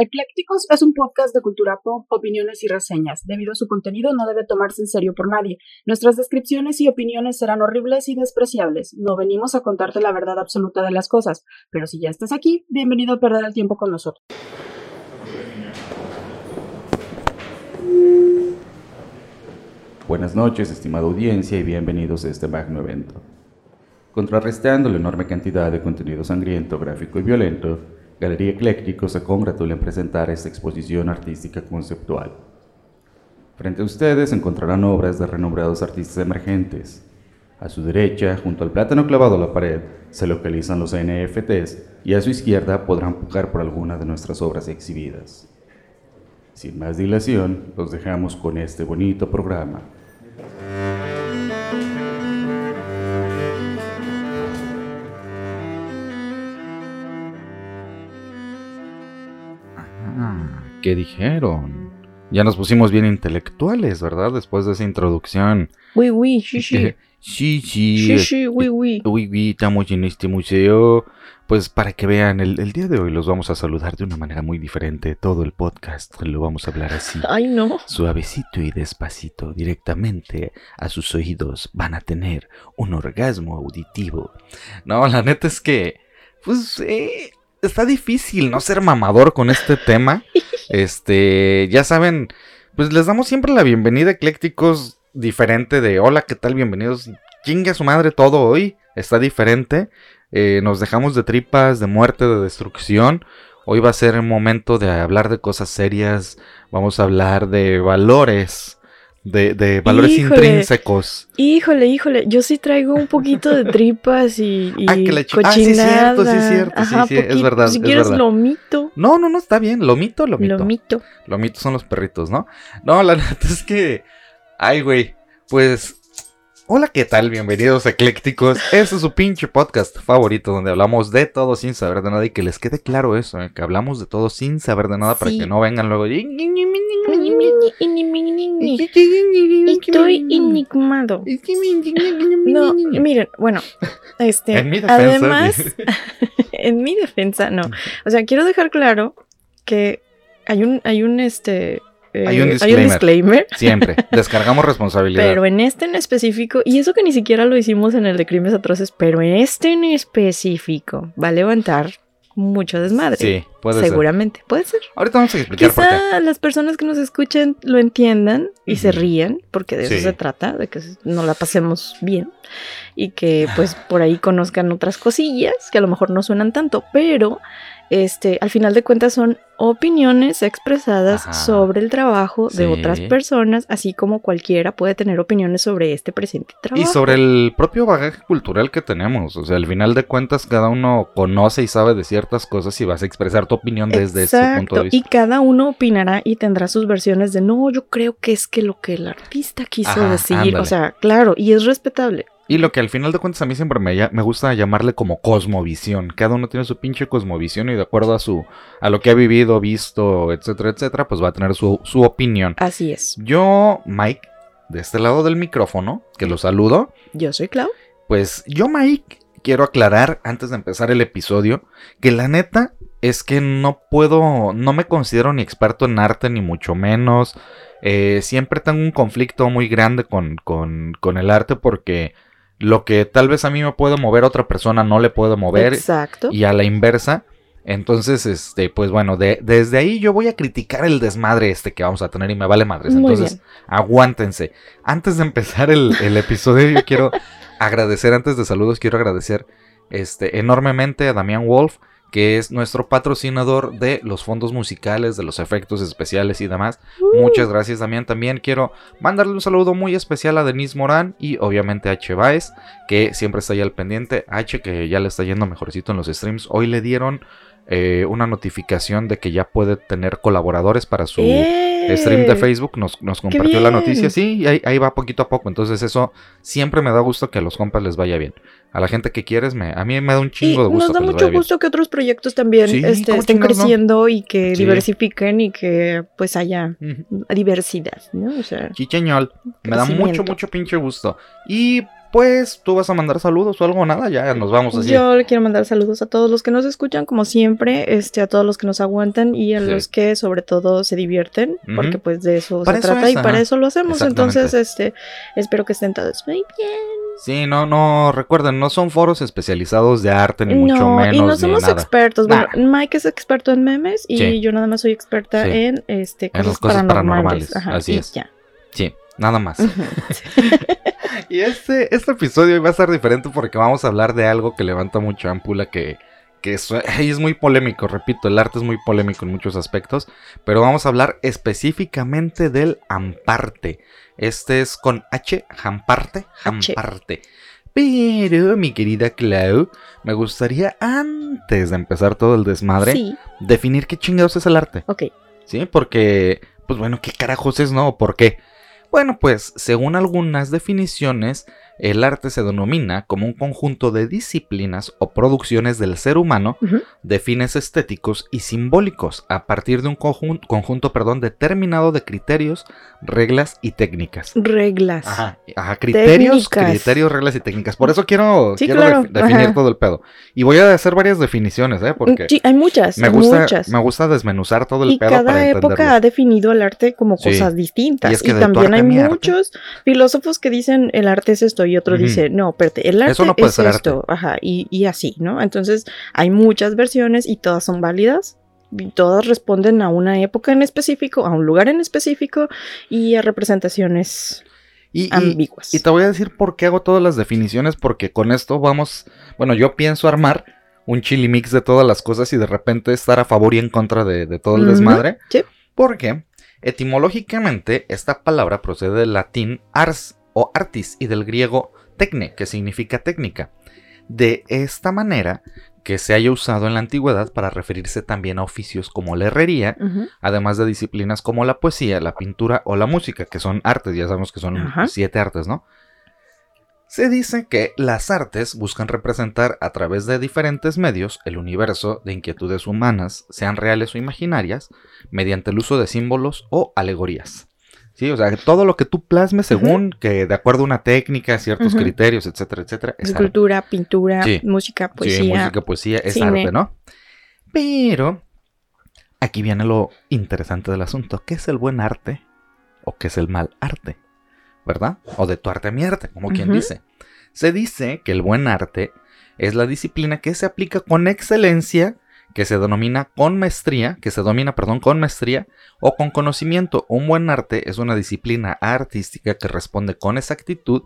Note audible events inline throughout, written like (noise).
Eclécticos es un podcast de cultura pop, opiniones y reseñas. Debido a su contenido no debe tomarse en serio por nadie. Nuestras descripciones y opiniones serán horribles y despreciables. No venimos a contarte la verdad absoluta de las cosas, pero si ya estás aquí, bienvenido a perder el tiempo con nosotros. Buenas noches, estimada audiencia, y bienvenidos a este magno evento. Contrarrestando la enorme cantidad de contenido sangriento, gráfico y violento, Galería Ecléctico se congratula en presentar esta exposición artística conceptual. Frente a ustedes encontrarán obras de renombrados artistas emergentes. A su derecha, junto al plátano clavado a la pared, se localizan los NFTs y a su izquierda podrán pujar por alguna de nuestras obras exhibidas. Sin más dilación, los dejamos con este bonito programa. ¿Qué dijeron? Ya nos pusimos bien intelectuales, ¿verdad? Después de esa introducción. Oui, oui, sí, sí. Sí, sí. Sí, sí, oui, oui. Oui, oui, estamos en este museo. Pues para que vean, el, el, día de hoy los vamos a saludar de una manera muy diferente. Todo el podcast lo vamos a hablar así. Ay, no. Suavecito y despacito, directamente a sus oídos van a tener un orgasmo auditivo. No, la neta es que, pues, eh, está difícil no ser mamador con este tema. (laughs) Este, ya saben, pues les damos siempre la bienvenida, eclécticos, diferente de hola, ¿qué tal? Bienvenidos. Chingue a su madre todo hoy, está diferente. Eh, nos dejamos de tripas, de muerte, de destrucción. Hoy va a ser el momento de hablar de cosas serias. Vamos a hablar de valores de, de valores Híjole, intrínsecos. Híjole, híjole, yo sí traigo un poquito de tripas y, y Ah, que la chi- ah, sí, cochinada. cierto, sí, cierto, sí, Ajá, sí, es verdad, Si es quieres verdad. lomito, No, no, no, está bien. Lomito, lomito. lomito. Lomitos son los perritos, ¿no? No, la (laughs) neta es que. Ay, güey. Pues. Hola, ¿qué tal? Bienvenidos eclécticos. Este es su pinche podcast favorito donde hablamos de todo sin saber de nada y que les quede claro eso, ¿eh? que hablamos de todo sin saber de nada para que no vengan luego. y- Estoy enigmado. No, miren, bueno, este, En mi defensa, además, (laughs) en mi defensa, no. O sea, quiero dejar claro que hay un, hay un, este, eh, Hay un disclaimer. disclaimer, Siempre. (laughs) Descargamos responsabilidad. pero en este en específico, y eso que ni siquiera lo hicimos en el de crímenes atroces, pero en este en específico va a levantar mucho desmadre. Sí, puede ser. Seguramente, puede ser. Ahorita vamos a explicar por qué. Quizá las personas que nos escuchen lo entiendan y se rían, porque de eso Sí. se trata, de que nos la pasemos bien y que pues por ahí conozcan otras cosillas que a lo mejor no suenan tanto, pero este al final de cuentas son opiniones expresadas Ajá. sobre el trabajo de Sí. otras personas, así como cualquiera puede tener opiniones sobre este presente trabajo. Y sobre el propio bagaje cultural que tenemos. O sea, al final de cuentas, cada uno conoce y sabe de ciertas cosas y vas a expresar tu opinión desde ese punto de vista. Y cada uno opinará y tendrá sus versiones de no, yo creo que es que lo que el artista quiso Ajá, decir. ándale. O sea, claro, y es respetable. Y lo que al final de cuentas a mí siempre me, gusta llamarle como cosmovisión. Cada uno tiene su pinche cosmovisión y de acuerdo a su a lo que ha vivido, visto, etcétera, etcétera, pues va a tener su, su opinión. Así es. Yo, Mike, de este lado del micrófono, que lo saludo, Yo soy Clau. pues yo, Mike, quiero aclarar antes de empezar el episodio que la neta es que no puedo, no me considero ni experto en arte, ni mucho menos. Eh, siempre tengo un conflicto muy grande con, con, con el arte porque lo que tal vez a mí me puede mover, otra persona no le puede mover Exacto. y a la inversa. Entonces, este, pues bueno, de- desde ahí yo voy a criticar el desmadre este que vamos a tener y me vale madres. Muy Entonces, bien. aguántense. Antes de empezar el, el episodio, yo quiero (laughs) agradecer, antes de saludos, quiero agradecer este, enormemente a Damián Wolf, que es nuestro patrocinador de los fondos musicales, de los efectos especiales y demás. Uh, Muchas gracias, Damián. También quiero mandarle un saludo muy especial a Denise Morán y obviamente a H. Baez, que siempre está ahí al pendiente. H, que ya le está yendo mejorcito en los streams. Hoy le dieron eh, una notificación de que ya puede tener colaboradores para su ¡Eh! stream de Facebook. Nos, nos compartió la noticia. Sí, y ahí, ahí va poquito a poco. Entonces, eso siempre me da gusto que a los compas les vaya bien. A la gente que quieres, me, a mí me da un Y chingo de gusto nos da mucho gusto que otros proyectos también Sí, este, ¿cómo estén chingados no? creciendo y que Sí. diversifiquen y que pues haya diversidad, ¿no? O sea, Chicheñol. Me da mucho, mucho pinche gusto. Y pues tú vas a mandar saludos o algo, nada, ya nos vamos así. Yo le quiero mandar saludos a todos los que nos escuchan, como siempre, este, a todos los que nos aguantan y a Sí. los que sobre todo se divierten, porque pues de eso Para se eso trata es, y para eso lo hacemos. Entonces, este, espero que estén todos muy bien. Sí, no, no, recuerden, no son foros especializados de arte, ni mucho no, menos, y no somos nada. expertos. Bueno. Mike es experto en memes y Sí. yo nada más soy experta Sí. en este En las cosas, cosas paranormales. paranormales, Ajá, así y es. ya. Sí, nada más. (laughs) Y este, este episodio va a ser diferente porque vamos a hablar de algo que levanta mucha ámpula que, que es, es muy polémico, repito, el arte es muy polémico en muchos aspectos, pero vamos a hablar específicamente del amparte. Este es con H, jamparte, jamparte. Pero, mi querida Clau, me gustaría antes de empezar todo el desmadre, Sí, definir qué chingados es el arte. ok. ¿Sí? Porque, pues bueno, ¿qué carajos es, no? ¿Por qué? Bueno, pues, según algunas definiciones, el arte se denomina como un conjunto de disciplinas o producciones del ser humano de fines estéticos y simbólicos a partir de un conjun- conjunto perdón, determinado de criterios, reglas y técnicas. Reglas. Ajá, ajá, criterios, Técnicas. criterios, reglas y técnicas. Por eso quiero, Sí, quiero claro, definir ajá. todo el pedo. Y voy a hacer varias definiciones, ¿eh? Porque Sí, hay muchas, me gusta, muchas. me gusta desmenuzar todo el y pedo cada para época entenderlo. ha definido el arte como Sí. cosas distintas. Y Y, es que también hay arte. muchos filósofos que dicen el arte es esto y otro dice, no, espérate, el arte Eso no puede es ser esto. Ajá, y, y así, ¿no? Entonces hay muchas versiones y todas son válidas. Y todas responden a una época en específico, a un lugar en específico y a representaciones Y, ambiguas. y te voy a decir por qué hago todas las definiciones, porque con esto vamos, bueno, yo pienso armar un chili mix de todas las cosas y de repente estar a favor y en contra de, de todo el desmadre. sí. Porque etimológicamente esta palabra procede del latín ars o artis y del griego tecne, que significa técnica. De esta manera que se haya usado en la antigüedad para referirse también a oficios como la herrería, además de disciplinas como la poesía, la pintura o la música, que son artes, ya sabemos que son siete artes, ¿no? Se dice que las artes buscan representar a través de diferentes medios el universo de inquietudes humanas, sean reales o imaginarias, mediante el uso de símbolos o alegorías. Sí, o sea, todo lo que tú plasmes según que de acuerdo a una técnica, ciertos criterios, etcétera, etcétera, es arte. Escultura, pintura, Sí. música, poesía. Sí, música, poesía, es cine. arte, ¿no? Pero aquí viene lo interesante del asunto. ¿Qué es el buen arte o qué es el mal arte? ¿Verdad? O de tu arte a mi arte, como quien dice. Se dice que el buen arte es la disciplina que se aplica con excelencia, que se denomina con maestría, que se domina, perdón, con maestría o con conocimiento. Un buen arte es una disciplina artística que responde con exactitud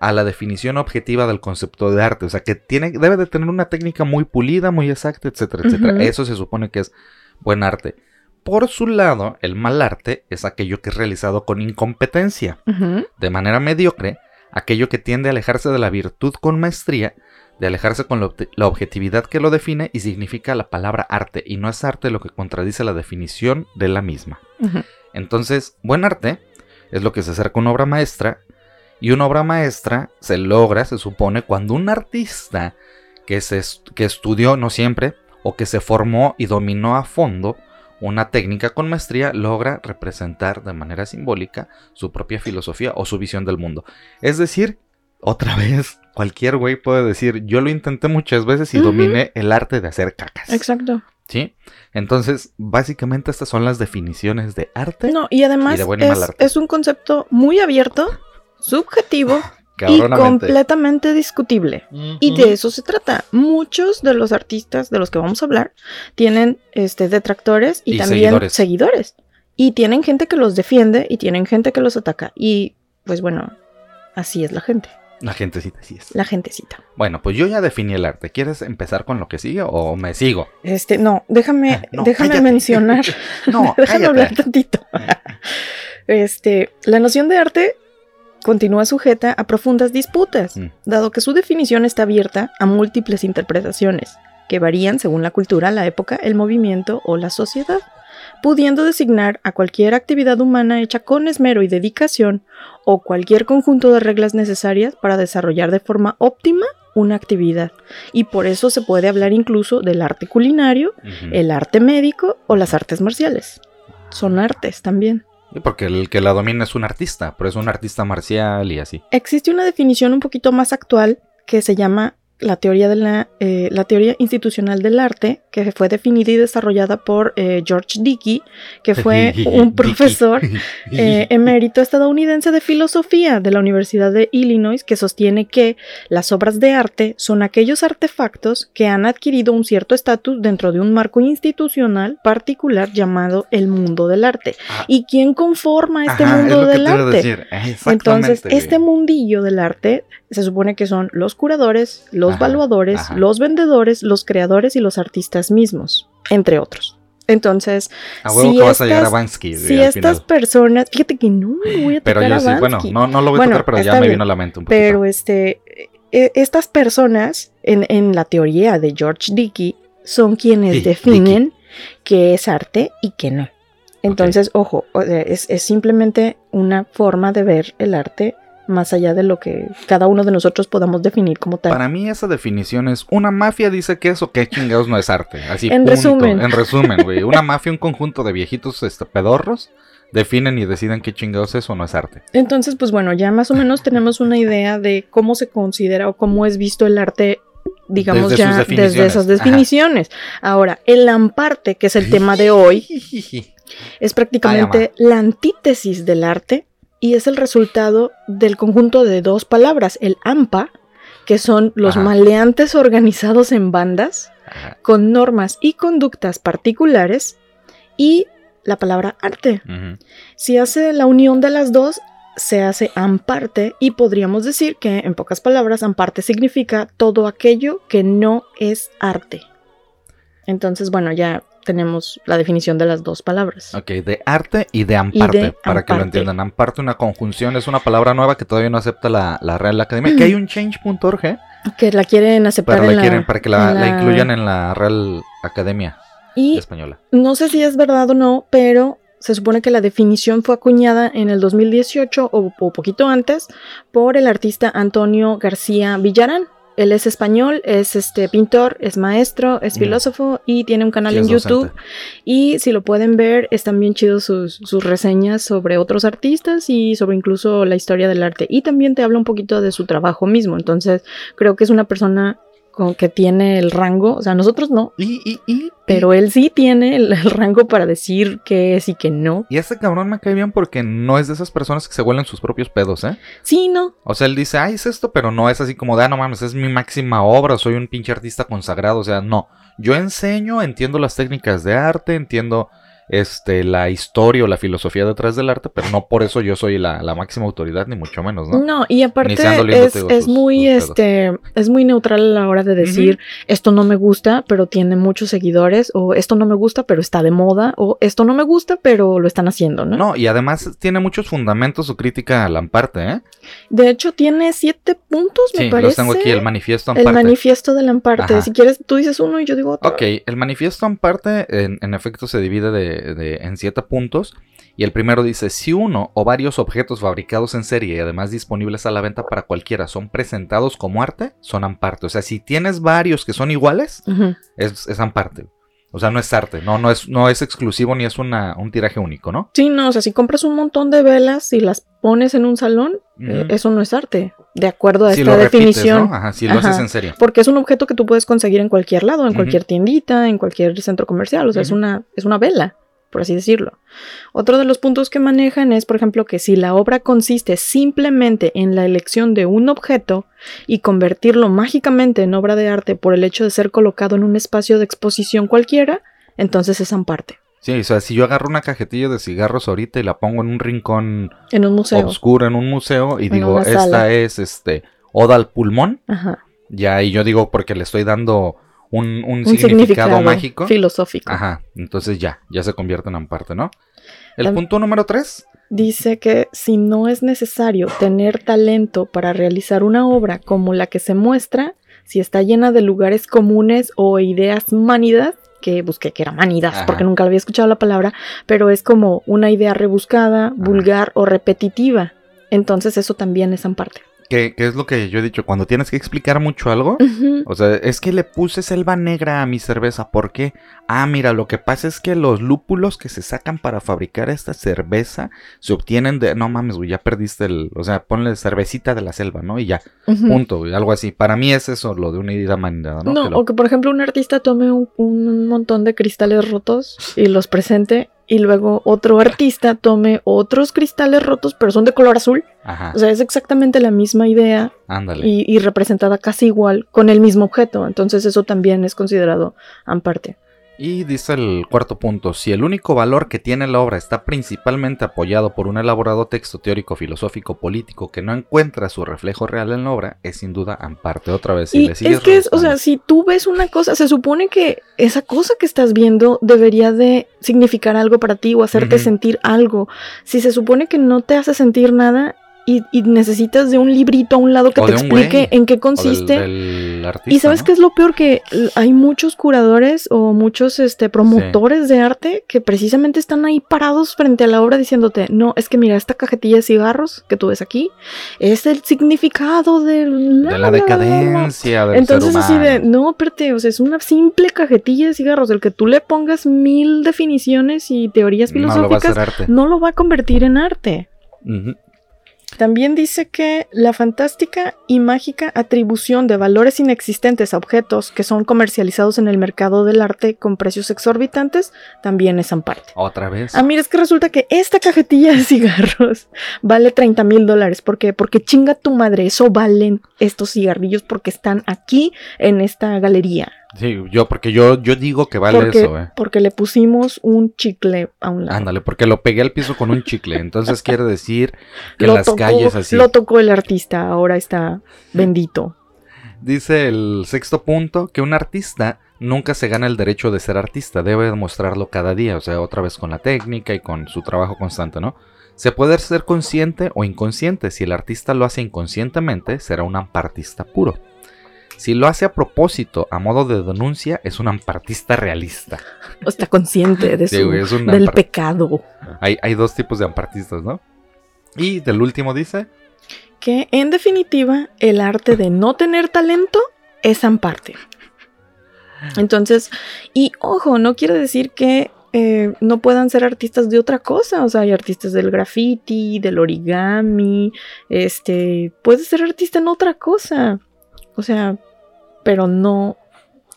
a la definición objetiva del concepto de arte. O sea, que tiene, debe de tener una técnica muy pulida, muy exacta, etcétera, etcétera. Eso se supone que es buen arte. Por su lado, el mal arte es aquello que es realizado con incompetencia, de manera mediocre, aquello que tiende a alejarse de la virtud con maestría, de alejarse con la objetividad que lo define y significa la palabra arte, y no es arte lo que contradice la definición de la misma. Entonces, buen arte es lo que se acerca a una obra maestra. Y una obra maestra se logra, se supone, cuando un artista que, se que estudió, no siempre, o que se formó y dominó a fondo una técnica con maestría, logra representar de manera simbólica su propia filosofía o su visión del mundo. Es decir, otra vez, cualquier güey puede decir, yo lo intenté muchas veces y dominé el arte de hacer cacas. Exacto. ¿Sí? Entonces, básicamente estas son las definiciones de arte. No, y además Y de buen y mal es, arte. es un concepto muy abierto, subjetivo (laughs) y completamente discutible. Y de eso se trata. Muchos de los artistas de los que vamos a hablar tienen este, detractores y, Y también seguidores. seguidores. Y tienen gente que los defiende y tienen gente que los ataca. Y pues bueno, así es la gente, La gentecita sí es. la gentecita. Bueno, pues yo ya definí el arte. ¿Quieres empezar con lo que sigue o me sigo? Este, no, déjame, Ah, no, déjame cállate. mencionar. (laughs) No, (laughs) déjame cállate. hablar tantito. Este, la noción de arte continúa sujeta a profundas disputas, Mm. dado que su definición está abierta a múltiples interpretaciones, que varían según la cultura, la época, el movimiento o la sociedad, pudiendo designar a cualquier actividad humana hecha con esmero y dedicación o cualquier conjunto de reglas necesarias para desarrollar de forma óptima una actividad. Y por eso se puede hablar incluso del arte culinario, el arte médico o las artes marciales. Son artes también. Y porque el que la domina es un artista, pero es un artista marcial y así. Existe una definición un poquito más actual que se llama la teoría, de la, eh, la teoría institucional del arte, que fue definida y desarrollada por eh, George Dickey, que fue (laughs) un profesor (laughs) eh, emérito estadounidense de filosofía de la Universidad de Illinois, que sostiene que las obras de arte son aquellos artefactos que han adquirido un cierto estatus dentro de un marco institucional particular llamado el mundo del arte. Ah. ¿Y quién conforma este Ajá, mundo del arte? Entonces, este mundillo del arte se supone que son los curadores, los Ajá, valuadores, ajá. los vendedores, los creadores y los artistas mismos, entre otros. Entonces, A huevo si que vas a llegar a estas- Bansky. si estas personas, fíjate que no, no voy a Pero tocar yo a sí, bueno, no, no lo voy a Bueno, tocar, pero ya me vino a la mente un poquito. Pero este, e- estas personas, en, en la teoría de George Dickey, son quienes Sí, definen qué es arte y qué no. Entonces, ojo, es simplemente una forma de ver el arte más allá de lo que cada uno de nosotros podamos definir como tal. Para mí esa definición es una mafia dice que eso, que chingados no es arte. Así, En punto. resumen. En resumen, güey. Una mafia, un conjunto de viejitos este, pedorros, definen y deciden qué chingados es o no es arte. Entonces, pues bueno, ya más o menos tenemos una idea de cómo se considera o cómo es visto el arte, digamos Desde ya desde esas Ajá. definiciones. Ahora, el amparte, que es el tema de hoy, (laughs) es prácticamente la antítesis del arte y es el resultado del conjunto de dos palabras, el AMPA, que son los Ajá. maleantes organizados en bandas Ajá. con normas y conductas particulares, y la palabra arte. Si hace la unión de las dos, se hace amparte y podríamos decir que, en pocas palabras, amparte significa todo aquello que no es arte. Entonces, bueno, ya tenemos la definición de las dos palabras. Ok, de arte y de amparte, para que lo entiendan. Amparte, una conjunción, es una palabra nueva que todavía no acepta la, la Real Academia. Que hay un change.org, ¿eh? Que la quieren aceptar Para, en la para que la- incluyan en la Real Academia Y Española. no sé si es verdad o no, pero se supone que la definición fue acuñada en el 2018 o, o poquito antes por el artista Antonio García Villarán. Él es español, es este pintor, es maestro, es filósofo y tiene un canal en YouTube. Y si lo pueden ver, están bien chidos sus, sus reseñas sobre otros artistas y sobre incluso la historia del arte. Y también te habla un poquito de su trabajo mismo. Entonces, creo que es una persona con que tiene el rango. O sea, nosotros no, Y, y, y, pero él sí tiene el, (laughs) el rango para decir qué es y qué no. y este cabrón me cae bien porque no es de esas personas que se huelen sus propios pedos, ¿eh? Sí, no. O sea, él dice, ay, es esto, pero no es así como de, ah, no mames, es mi máxima obra, soy un pinche artista consagrado. O sea, no. Yo enseño, entiendo las técnicas de arte, entiendo este, la historia o la filosofía detrás del arte, pero no por eso yo soy la, la máxima autoridad, ni mucho menos, ¿no? No, y aparte es, digo, es sus- muy sus este es muy neutral a la hora de decir esto no me gusta, pero tiene muchos seguidores, o esto no me gusta, pero está de moda, o esto no me gusta, pero lo están haciendo, ¿no? No, y además tiene muchos fundamentos su crítica a Lamparte, ¿eh? De hecho, tiene siete puntos, me Sí, parece. los tengo aquí, el manifiesto El Amparte. manifiesto de Lamparte. Ajá. Si quieres, tú dices uno y yo digo otro. Ok, el manifiesto Amparte en, en efecto se divide de, de- en siete puntos. Y el primero dice, si uno o varios objetos fabricados en serie y además disponibles a la venta para cualquiera son presentados como arte, son amparte. O sea, si tienes varios que son iguales, Ujú. es, es amparte. O sea, no es arte, no, no, es, no es exclusivo ni es una, un tiraje único, ¿no? Sí, no, o sea, si compras un montón de velas y las pones en un salón, eh, eso no es arte, de acuerdo a si esta lo repites, definición. ¿no? Ajá, si lo Ajá. haces en serie. Porque es un objeto que tú puedes conseguir en cualquier lado, en cualquier tiendita, en cualquier centro comercial. O sea, es, una, es una vela, por así decirlo. Otro de los puntos que manejan es, por ejemplo, que si la obra consiste simplemente en la elección de un objeto y convertirlo mágicamente en obra de arte por el hecho de ser colocado en un espacio de exposición cualquiera, entonces es amparte. Sí, o sea, si yo agarro una cajetilla de cigarros ahorita y la pongo en un rincón En un museo. oscuro en un museo y En digo, esta es este Oda al pulmón, Ajá. ya y yo digo porque le estoy dando un, un Un significado, significado mágico. filosófico. Ajá, entonces ya, ya se convierte en amparte, ¿no? El punto número tres. Dice que si no es necesario tener talento para realizar una obra como la que se muestra, si está llena de lugares comunes o ideas manidas, que busqué que era manidas Ajá. porque nunca había escuchado la palabra, pero es como una idea rebuscada, vulgar o repetitiva. Entonces eso también es amparte. Que, que es lo que yo he dicho, cuando tienes que explicar mucho algo, o sea, es que le puse selva negra a mi cerveza. ¿Por qué? Ah, mira, lo que pasa es que los lúpulos que se sacan para fabricar esta cerveza se obtienen de. No mames, güey, ya perdiste el. O sea, ponle cervecita de la selva, ¿no? Y ya, punto, güey, algo así. Para mí es eso, lo de una idea manera, ¿no? No, Que lo- o que por ejemplo un artista tome un, un montón de cristales rotos y los presente y luego otro artista tome otros cristales rotos pero son de color azul. Ajá, O sea, es exactamente la misma idea ándale. y, y representada casi igual con el mismo objeto. Entonces eso también es considerado amparte. Y dice el cuarto punto, si el único valor que tiene la obra está principalmente apoyado por un elaborado texto teórico, filosófico, político que no encuentra su reflejo real en la obra, es sin duda amparte. Otra vez, si y le sigues es que, es, o sea, si tú ves una cosa, se supone que esa cosa que estás viendo debería de significar algo para ti o hacerte sentir algo. Si se supone que no te hace sentir nada y, y necesitas de un librito a un lado que O te de explique en qué del- consiste. del artista, y sabes ¿no? qué es lo peor que hay muchos curadores o muchos este promotores de arte que precisamente están ahí parados frente a la obra diciéndote, "No, es que mira, esta cajetilla de cigarros que tú ves aquí es el significado del De la decadencia del entonces ser así de, no, espérate, o sea, es una simple cajetilla de cigarros, el que tú le pongas mil definiciones y teorías No lo va a filosóficas no lo va a convertir en arte. También dice que la fantástica y mágica atribución de valores inexistentes a objetos que son comercializados en el mercado del arte con precios exorbitantes también es amparte. Otra vez. Ah, mira, es que resulta que esta cajetilla de cigarros (laughs) vale 30 mil dólares. ¿Por qué? Porque chinga tu madre, eso valen estos cigarrillos porque están aquí en esta galería. Sí, yo, porque yo, yo digo que vale porque, eso, eh. porque le pusimos un chicle a un lado. Ándale, porque lo pegué al piso con un chicle. Entonces quiere decir que en Lo las tocó- calles así. Lo tocó el artista, ahora está bendito. Dice el sexto punto que un artista nunca se gana el derecho de ser artista, debe demostrarlo cada día, o sea, otra vez con la técnica y con su trabajo constante, ¿no? Se puede ser consciente o inconsciente, si el artista lo hace inconscientemente, será un ampartista puro. Si lo hace a propósito, a modo de denuncia, es un ampartista realista. (laughs) O está consciente de Sí, su, güey, del pecado. hay, hay dos tipos de ampartistas, ¿no? Y del último dice, Que en definitiva, el arte de no tener talento es amparte. (laughs) Entonces, y ojo, no quiere decir que eh, no puedan ser artistas de otra cosa. O sea, hay artistas del graffiti, del origami. Este, puedes ser artista en otra cosa. O sea, pero no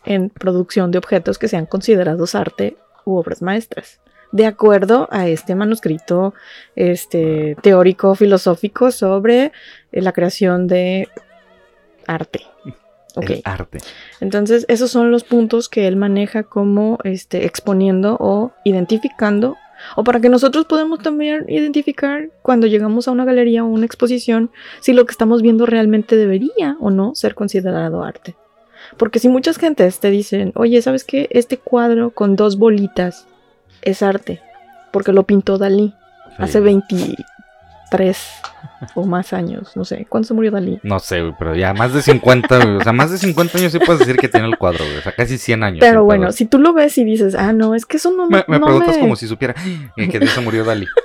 en producción de objetos que sean considerados arte u obras maestras. De acuerdo a este manuscrito este, teórico filosófico sobre la creación de arte. Ok. el arte. Entonces, esos son los puntos que él maneja como este, exponiendo o identificando, o para que nosotros podamos también identificar cuando llegamos a una galería o una exposición si lo que estamos viendo realmente debería o no ser considerado arte. Porque si muchas gentes te dicen, oye, ¿sabes qué? Este cuadro con dos bolitas es arte, porque lo pintó Dalí hace Sí. 23 (laughs) o más años, no sé, ¿cuándo se murió Dalí? No sé, güey, pero ya más de 50, güey, o sea, más de 50 años sí puedes decir que tiene el cuadro, güey, o sea, casi 100 años. Pero bueno, si tú lo ves y dices, ah, no, es que eso no Me, me no preguntas me- como si supiera eh, que de eso murió Dalí. (laughs)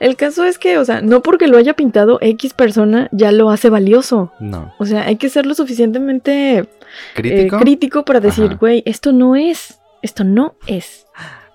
El caso es que, o sea, no porque lo haya pintado X persona ya lo hace valioso. No. O sea, hay que ser lo suficientemente eh, ¿Crítico? crítico para decir, güey, esto no es, esto no es.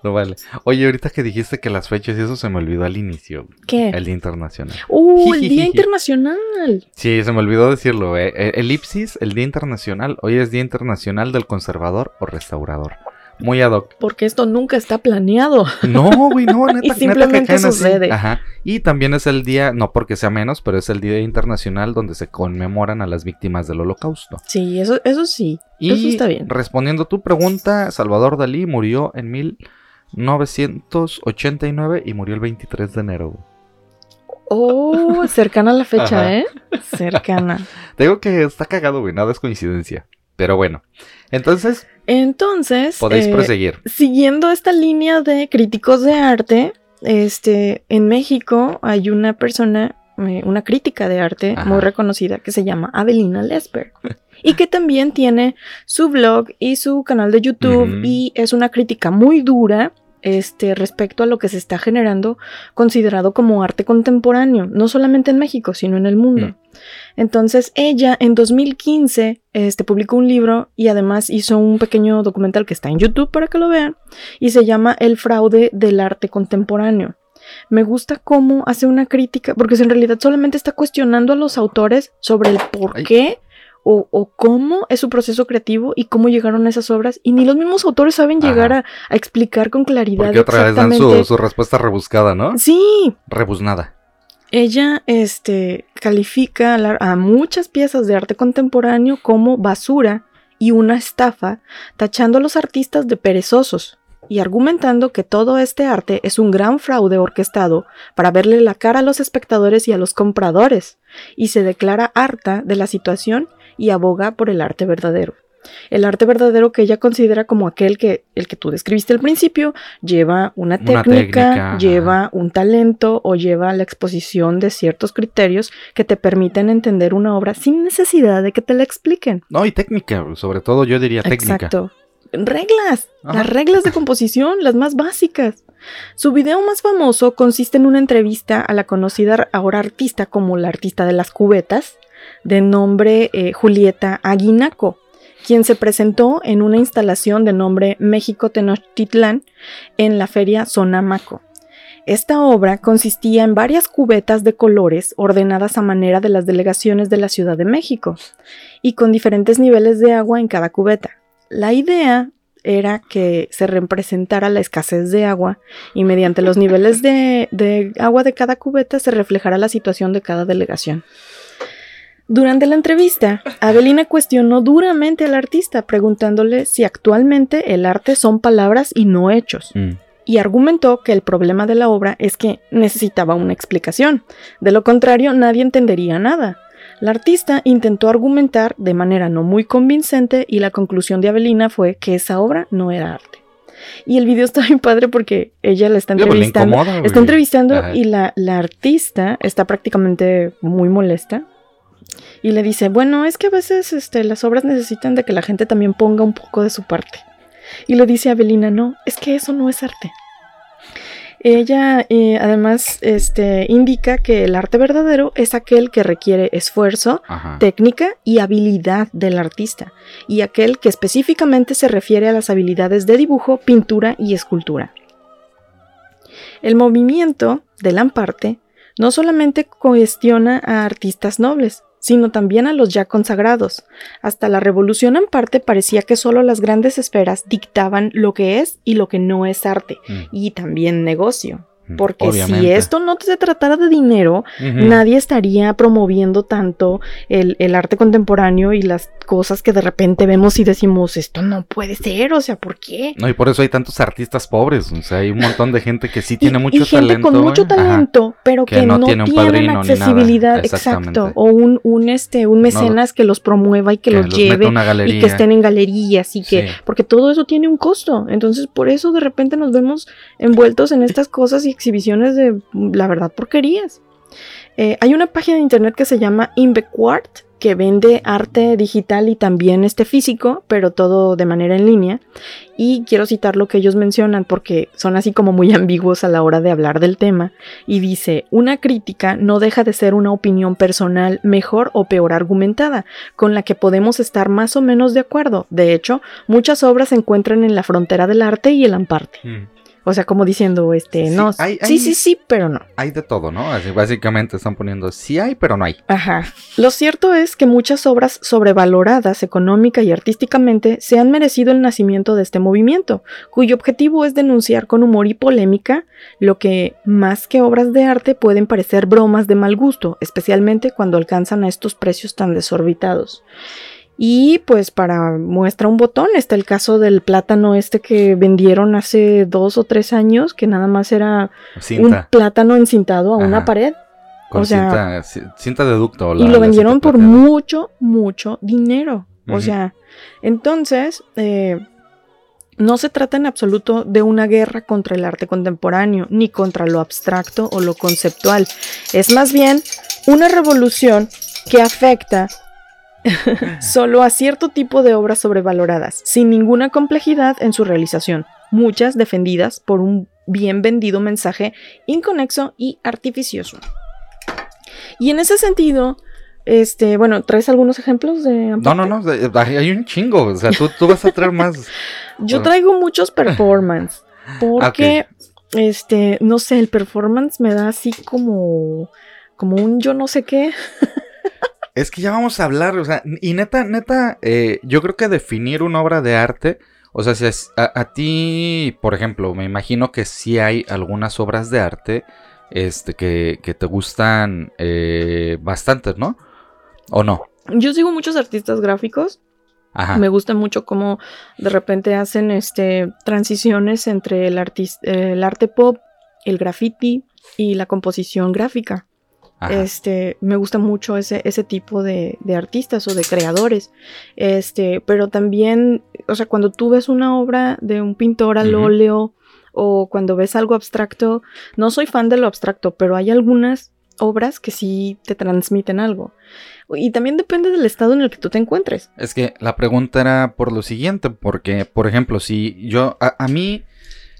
(laughs) no vale. Oye, ahorita que dijiste que las fechas y eso se me olvidó al inicio. ¿Qué? El Día Internacional. ¡Uh, el Día Internacional! Sí, se me olvidó decirlo. Eh. Eh, Elipsis, el Día Internacional. Hoy es Día Internacional del Conservador o Restaurador. Muy ad hoc. Porque esto nunca está planeado. (laughs) No, güey, no, neta, (laughs) Y neta que simplemente caen así. sucede. Ajá. Y también es el día, no porque sea menos, pero es el Día Internacional donde se conmemoran a las víctimas del Holocausto. Sí, eso, eso sí. Y Eso está bien. respondiendo a tu pregunta, Salvador Dalí murió en 1989 y murió el 23 de enero. Oh, cercana a la fecha, Ajá. ¿eh? Cercana. (laughs) Te digo que está cagado, güey, nada es coincidencia. Pero bueno, entonces Entonces, podéis eh, proseguir. siguiendo esta línea de críticos de arte, este, en México hay una persona, eh, una crítica de arte Ajá. muy reconocida que se llama Avelina Lesper. (laughs) Y que también tiene su blog y su canal de YouTube y es una crítica muy dura este, respecto a lo que se está generando considerado como arte contemporáneo, no solamente en México, sino en el mundo. Mm. Entonces ella en 2015 este, publicó un libro y además hizo un pequeño documental que está en YouTube para que lo vean y se llama El fraude del arte contemporáneo. Me gusta cómo hace una crítica, porque en realidad solamente está cuestionando a los autores sobre el por Ay. O, o cómo es su proceso creativo y cómo llegaron a esas obras. Y ni los mismos autores saben llegar a, explicar con claridad Porque otra vez dan su, respuesta rebuscada, ¿no? Sí, Rebuznada. ella este, califica a, la- a muchas piezas de arte contemporáneo como basura y una estafa, tachando a los artistas de perezosos y argumentando que todo este arte es un gran fraude orquestado para verle la cara a los espectadores y a los compradores, y se declara harta de la situación y aboga por el arte verdadero. El arte verdadero que ella considera como aquel que el que tú describiste al principio lleva una Una técnica, técnica, lleva un talento o lleva la exposición de ciertos criterios que te permiten entender una obra sin necesidad de que te la expliquen. No, y técnica, sobre todo yo diría técnica. Exacto. Reglas, Ajá. las reglas de composición, las más básicas. Su video más famoso consiste en una entrevista a la conocida ahora artista como la artista de las cubetas, de nombre eh, Julieta Aguinaco, quien se presentó en una instalación de nombre México Tenochtitlán en la feria Sonamaco. Esta obra consistía en varias cubetas de colores ordenadas a manera de las delegaciones de la Ciudad de México y con diferentes niveles de agua en cada cubeta. La idea era que se representara la escasez de agua y mediante los niveles de, de agua de cada cubeta se reflejara la situación de cada delegación. Durante la entrevista, Avelina cuestionó duramente al artista, preguntándole si actualmente el arte son palabras y no hechos, Mm. y argumentó que el problema de la obra es que necesitaba una explicación, de lo contrario nadie entendería nada. La artista intentó argumentar de manera no muy convincente y la conclusión de Avelina fue que esa obra no era arte. Y el video está muy padre porque ella la está entrevistando. incomoda. Está entrevistando Ajá. y la, la artista está prácticamente muy molesta. Y le dice, bueno, es que a veces este, las obras necesitan de que la gente también ponga un poco de su parte. Y le dice a Avelina, no, es que eso no es arte. Ella eh, además este, indica que el arte verdadero es aquel que requiere esfuerzo, Ajá. técnica y habilidad del artista, y aquel que específicamente se refiere a las habilidades de dibujo, pintura y escultura. El movimiento del Lamparte no solamente cuestiona a artistas nobles, sino también a los ya consagrados. Hasta la revolución Amparte parecía que solo las grandes esferas dictaban lo que es y lo que no es arte, Mm, y también negocio. Porque si esto no se tratara de dinero, nadie estaría promoviendo tanto el, el arte contemporáneo y las cosas que de repente vemos y decimos, esto no puede ser, o sea, ¿por qué? No, y por eso hay tantos artistas pobres. O sea, hay un montón de gente que sí Y- tiene y, mucho gente talento. con mucho. Ajá. talento, pero que, Que no no, tiene un tienen nada. accesibilidad, exacto, o un, un, este, un mecenas que los promueva y que, Que los lleve y que estén en galerías y que Sí. porque todo eso tiene un costo. Entonces, por eso de repente nos vemos envueltos en estas cosas y exhibiciones de, la verdad, porquerías. Eh, hay una página de internet que se llama Inbequart, que vende arte digital y también este físico, pero todo de manera en línea. Y quiero citar lo que ellos mencionan porque son así como muy (laughs) ambiguos a la hora de hablar del tema. Y dice, una crítica no deja de ser una opinión personal mejor o peor argumentada, con la que podemos estar más o menos de acuerdo. De hecho, muchas obras se encuentran en la frontera del arte y el amparte. Mm. O sea, como diciendo, este, Sí, no, hay- sí, sí, sí, pero no. Hay de todo, ¿no? Así, básicamente están poniendo sí hay, pero no hay. Ajá. Lo cierto es que muchas obras sobrevaloradas económica y artísticamente se han merecido el nacimiento de este movimiento, cuyo objetivo es denunciar con humor y polémica lo que, más que obras de arte, pueden parecer bromas de mal gusto, especialmente cuando alcanzan a estos precios tan desorbitados. Y pues para muestra un botón está el caso del plátano este que vendieron hace dos o tres años, que nada más era un plátano encintado a una pared. Con o sea, cinta, ci- cinta de ducto. y lo vendieron por mucho mucho, mucho dinero. O sea, entonces, eh, no se trata en absoluto de una guerra contra el arte contemporáneo, ni contra lo abstracto o lo conceptual. Es más bien una revolución que afecta solo a cierto tipo de obras sobrevaloradas, sin ninguna complejidad en su realización. muchas defendidas por un bien vendido mensaje inconexo y artificioso. Y en ese sentido, este, bueno, ¿traes algunos ejemplos de... No, no, no, hay un chingo, o sea, tú, tú vas a traer más. (laughs) Yo traigo muchos performance. (laughs) Porque, este, no sé, el performance me da así como, como un yo no sé qué. (laughs) Es que ya vamos a hablar, o sea, y neta, neta, eh, yo creo que definir una obra de arte, o sea, si es- a, a ti, por ejemplo, me imagino que sí hay algunas obras de arte, este, que, que te gustan eh, bastante, ¿no? ¿O no? Yo sigo muchos artistas gráficos. Ajá. Me gusta mucho cómo de repente hacen este, transiciones entre el, el arte pop, el graffiti y la composición gráfica. Ajá. Este, me gusta mucho ese, ese tipo de, de artistas o de creadores. Este, pero también, o sea, cuando tú ves una obra de un pintor al óleo o cuando ves algo abstracto, no soy fan de lo abstracto, pero hay algunas obras que sí te transmiten algo. Y también depende del estado en el que tú te encuentres. Es que la pregunta era por lo siguiente, porque, por ejemplo, si yo, a, a mí,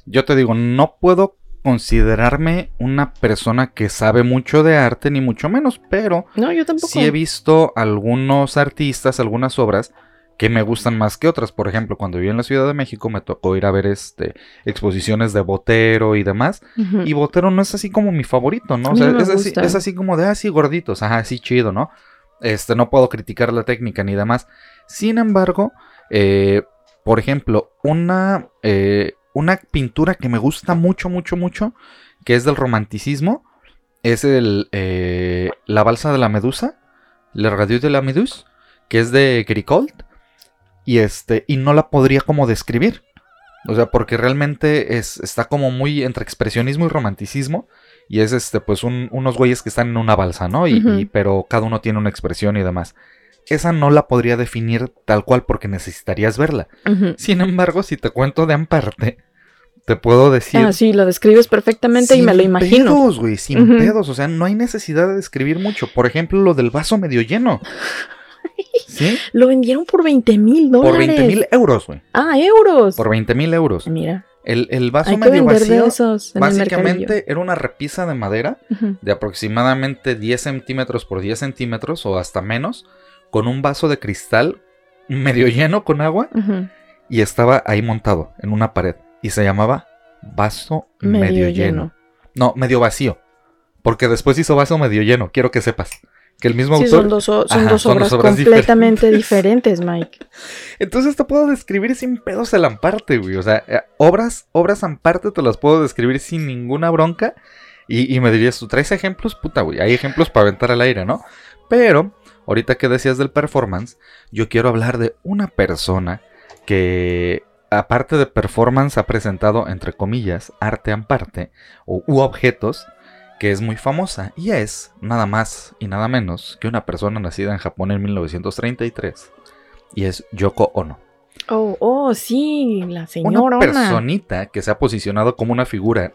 yo te digo, no puedo considerarme una persona que sabe mucho de arte, ni mucho menos, pero No, yo tampoco. sí he visto algunos artistas, algunas obras que me gustan más que otras. Por ejemplo, cuando viví en la Ciudad de México me tocó ir a ver este exposiciones de Botero y demás. Y Botero no es así como mi favorito, ¿no? O sea, no es, así, es así como de, ah, sí, gorditos, ajá, sí, chido, ¿no? Este, no puedo criticar la técnica ni demás. Sin embargo, eh, por ejemplo, una, eh, una pintura que me gusta mucho, mucho, mucho, que es del romanticismo, es el, eh, La balsa de la medusa, Le Radio de la Medusa, que es de Gricolt, y este, y no la podría como describir. O sea, porque realmente es, está como muy entre expresionismo y romanticismo. Y es este, pues, un- unos güeyes que están en una balsa, ¿no? Y- pero cada uno tiene una expresión y demás. Esa no la podría definir tal cual porque necesitarías verla. Sin embargo, si te cuento de Amparte, te puedo decir. Ah, sí, lo describes perfectamente y me lo sin imagino. pedos, güey, sin Ujú. pedos. O sea, no hay necesidad de describir mucho. Por ejemplo, lo del vaso medio lleno. (laughs) ¿Sí? Lo vendieron por 20 mil dólares. Por 20 mil euros, güey. Ah, euros. Por 20 mil euros. Mira, El, el vaso hay medio vacío, de esos en el mercadillo. básicamente, era una repisa de madera de aproximadamente 10 centímetros por 10 centímetros o hasta menos, con un vaso de cristal medio lleno con agua y estaba ahí montado en una pared. Y se llamaba vaso medio, Medio lleno. lleno. No, medio vacío. Porque después hizo vaso medio lleno, quiero que sepas. Que el mismo Sí, autor. son dos, son Ajá, dos son obras dos obras completamente (laughs) diferentes, Mike. Entonces te puedo describir sin pedos el Amparte, güey. O sea, eh, obras, obras Amparte te las puedo describir sin ninguna bronca. Y, y me dirías, ¿tú traes ejemplos? Puta, güey. Hay ejemplos para aventar al aire, ¿no? Pero, ahorita que decías del performance, yo quiero hablar de una persona que, aparte de performance, ha presentado, entre comillas, arte Amparte o, u objetos que es muy famosa y es nada más y nada menos que una persona nacida en Japón en 1933 y es Yoko Ono. Oh, oh, sí, la Una señora. personita que se ha posicionado como una figura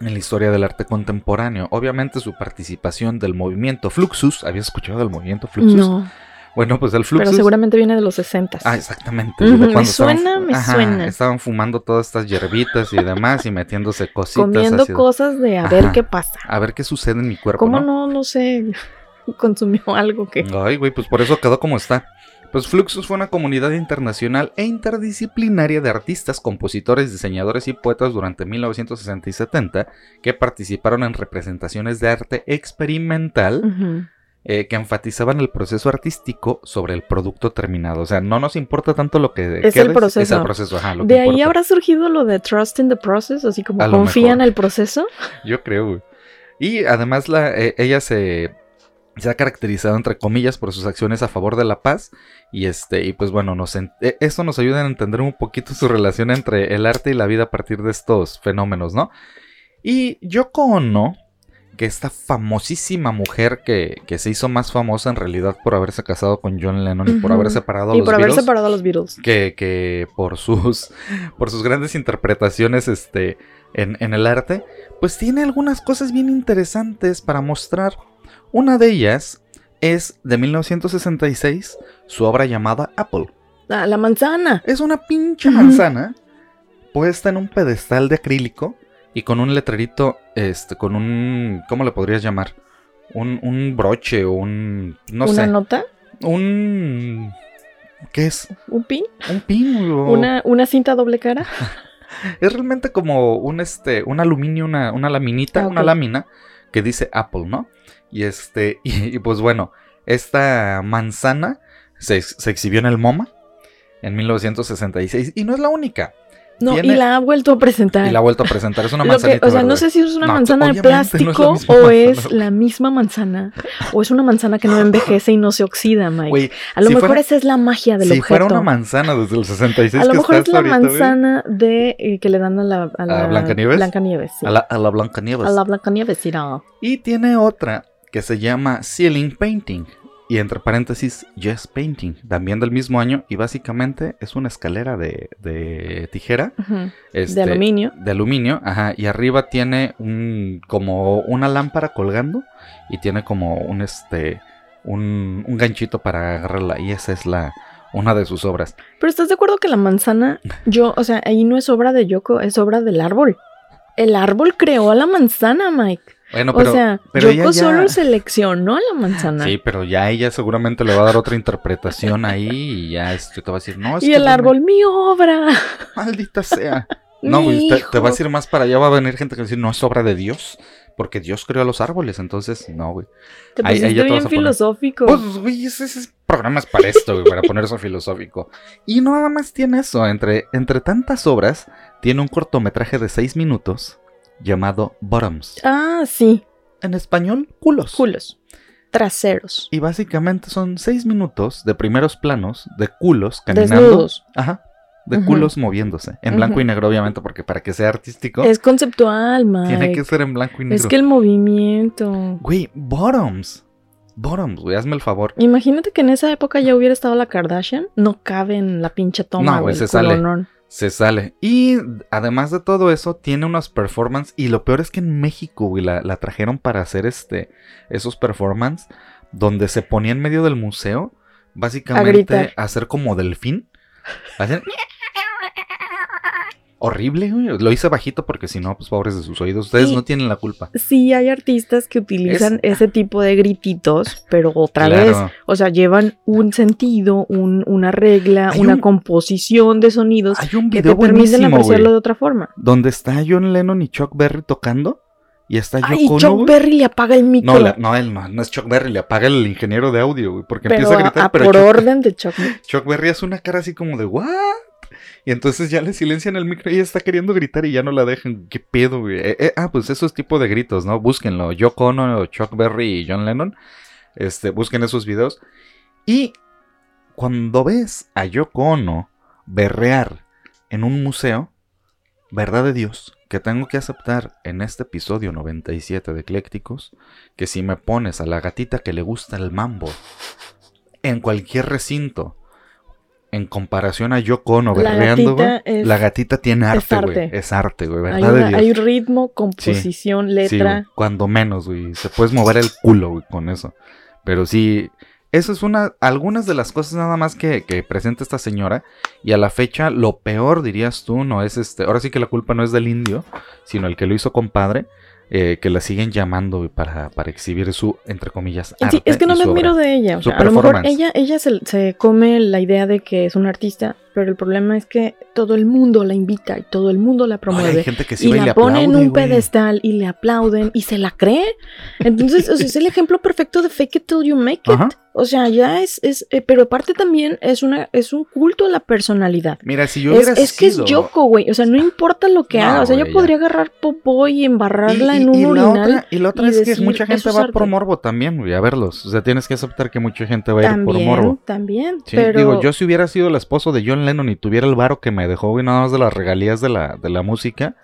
en la historia del arte contemporáneo. Obviamente su participación del movimiento Fluxus, ¿habías escuchado del movimiento Fluxus? No, Bueno, pues el Fluxus... pero seguramente viene de los 60. Ah, exactamente. Ujú, de me estaban- suena, me Ajá, suena. Estaban fumando todas estas hierbitas y demás y metiéndose cositas. Comiendo así cosas de a ver qué pasa. A ver qué sucede en mi cuerpo, ¿Cómo ¿no? no, no sé, (laughs) consumió algo que... Ay, güey, pues por eso quedó como está. Pues Fluxus fue una comunidad internacional e interdisciplinaria de artistas, compositores, diseñadores y poetas durante 1960 y 70 que participaron en representaciones de arte experimental eh, que enfatizaban el proceso artístico sobre el producto terminado. O sea, no nos importa tanto lo que Es el proceso. Es el proceso, ajá, lo que De ahí importa. habrá surgido lo de trust in the process, así como confía mejor. en el proceso. Yo creo. Y además la, eh, ella se, se ha caracterizado, entre comillas, por sus acciones a favor de la paz. Y este, y pues bueno, nos eh, esto nos ayuda a entender un poquito su relación entre el arte y la vida a partir de estos fenómenos, ¿no? Y Yoko Ono, que esta famosísima mujer que, que se hizo más famosa en realidad por haberse casado con John Lennon y por haber separado a Y los por haber Beatles, separado a los Beatles. que, que por sus (laughs) por sus grandes interpretaciones este en, en el arte pues tiene algunas cosas bien interesantes para mostrar una de ellas es de 1966 su obra llamada Apple Ah, la manzana. es una pinche manzana puesta en un pedestal de acrílico y con un letrerito, este, con un, ¿cómo le podrías llamar? Un, un broche o un, no ¿Una sé, nota? un, ¿qué es? ¿Un pin? Un pin. o- ¿Una, ¿Una cinta doble cara? (laughs) Es realmente como un, este, un aluminio, una, una laminita, Ah, una lámina que dice Apple, ¿no? Y este, (laughs) y, y pues bueno, esta manzana se, se exhibió en el MoMA en 1966 y no es la única. No, Tiene- y la ha vuelto a presentar. Y la ha vuelto a presentar, es una (laughs) manzanita. o sea, no sé si es una No, manzana de no es plástico o manzana. es la misma manzana o es una manzana que no envejece y no se oxida, Mike. A lo si mejor fuera- esa es la magia del si objeto. fuera una manzana desde el 66 a lo que mejor es la ahorita, manzana de eh, que le dan a la, a la Blancanieves? Blancanieves, sí. a la, a la Blancanieves. A la Blancanieves, sí, no. Y tiene otra que se llama Ceiling Painting. Y entre paréntesis, Yes Painting. También del mismo año. Y básicamente es una escalera de, de tijera. Ujú. este, de aluminio. De aluminio, ajá. Y arriba tiene un como una lámpara colgando. Y tiene como un este. Un, un ganchito para agarrarla. Y esa es la. Una de sus obras. Pero ¿estás de acuerdo que la manzana, yo, o sea, ahí no es obra de Yoko, es obra del árbol? El árbol creó a la manzana, Mike. Bueno, pero. o sea, pero ella Yoko ya- solo seleccionó la manzana. Sí, pero ya ella seguramente le va a dar otra interpretación ahí. Y ya este, te va a decir, no, es y que el no me- árbol, mi obra. (laughs) Maldita sea. No, güey, te, te vas a ir más para allá, va a venir gente que va a decir, no es obra de Dios, porque Dios creó a los árboles, entonces, no, güey. Te Ahí- ahí ya bien poner. filosófico. Pues, güey, ese, ese programa es para esto, güey, para poner eso filosófico. Y no nada más tiene eso, entre, entre tantas obras, tiene un cortometraje de seis minutos llamado Bottoms. ah, sí, En español, culos. culos. Traseros. Y básicamente son seis minutos de primeros planos de culos caminando. Desnudos. Ajá. De culos moviéndose. En blanco y negro, obviamente, porque para que sea artístico. Es conceptual, Mike. Tiene que ser en blanco y negro. Es que el movimiento. Güey, Bottoms. Bottoms, güey, hazme el favor. Imagínate que en esa época ya hubiera estado la Kardashian. No cabe en la pinche toma, No, güey, se el sale. Se sale. Y además de todo eso, tiene unas performances. Y lo peor es que en México, güey, la, la trajeron para hacer este esos performances. Donde se ponía en medio del museo. Básicamente a hacer como delfín. Hacen- Horrible, güey. Lo hice bajito porque si no, pues pobres de sus oídos. Ustedes no tienen la culpa. Sí, hay artistas que utilizan ese tipo de grititos, pero otra Claro. vez, o sea, llevan un sentido, un- una regla, Hay una un- composición de sonidos Hay un que te permiten apreciarlo güey. de otra forma. Donde está John Lennon y Chuck Berry tocando. Y está Ay, Yoko Ono, Chuck. Berry le apaga el micro. No, la- no, él no, no es Chuck Berry, le apaga el ingeniero de audio, güey, porque pero empieza a gritar, a pero por Chuck, orden de Chuck. Chuck Berry hace una cara así como de ¿what? Y entonces ya le silencian el micro y ella está queriendo gritar y ya no la dejan. ¿Qué pedo, güey? Eh, eh, ah, pues esos tipos de gritos, ¿no? Búsquenlo. Yoko Ono, Chuck Berry y John Lennon. Este, busquen esos videos. Y cuando ves a Yoko Ono berrear en un museo, verdad de Dios, que tengo que aceptar en este episodio 97 de Eclécticos, que si me pones a la gatita que le gusta el mambo en cualquier recinto, en comparación a Yoko Ono La berreando, es- la gatita tiene arte, güey. Es arte, güey, Hay, verdad de una- Dios. hay ritmo, composición, Sí, letra. güey, cuando menos, güey. Se puedes mover el culo, güey, con eso. Pero sí, eso es una, algunas de las cosas nada más que, que presenta esta señora. Y a la fecha, lo peor, dirías tú, no es este. Ahora sí que la culpa no es del indio, sino el que lo hizo compadre. Eh, que la siguen llamando para, para exhibir su, entre comillas, Sí, arte es que no me admiro de ella. O sea, a lo mejor ella, ella se, se come la idea de que es una artista, pero el problema es que todo el mundo la invita y todo el mundo la promueve. hay gente que sí y va y la le pone en un pedestal y le aplauden y se la cree. Entonces, o sea, es el ejemplo perfecto de fake it till you make it. Ajá. O sea, ya es, es eh, pero aparte también es una, es un culto a la personalidad. Mira, si yo Es, hubiera es que es Yoko, güey. O sea, no importa lo que No, haga. O sea, yo podría agarrar popó y embarrarla Y- en un y, y la otra, y la otra y es que mucha gente "Eso es va arte". por morbo también, güey, a verlos. O sea, tienes que aceptar que mucha gente va a ir por morbo. También, también. Sí, pero digo, yo si hubiera sido el esposo de John Lennon y tuviera el varo que me dejó, güey, nada más de las regalías de la, de la música,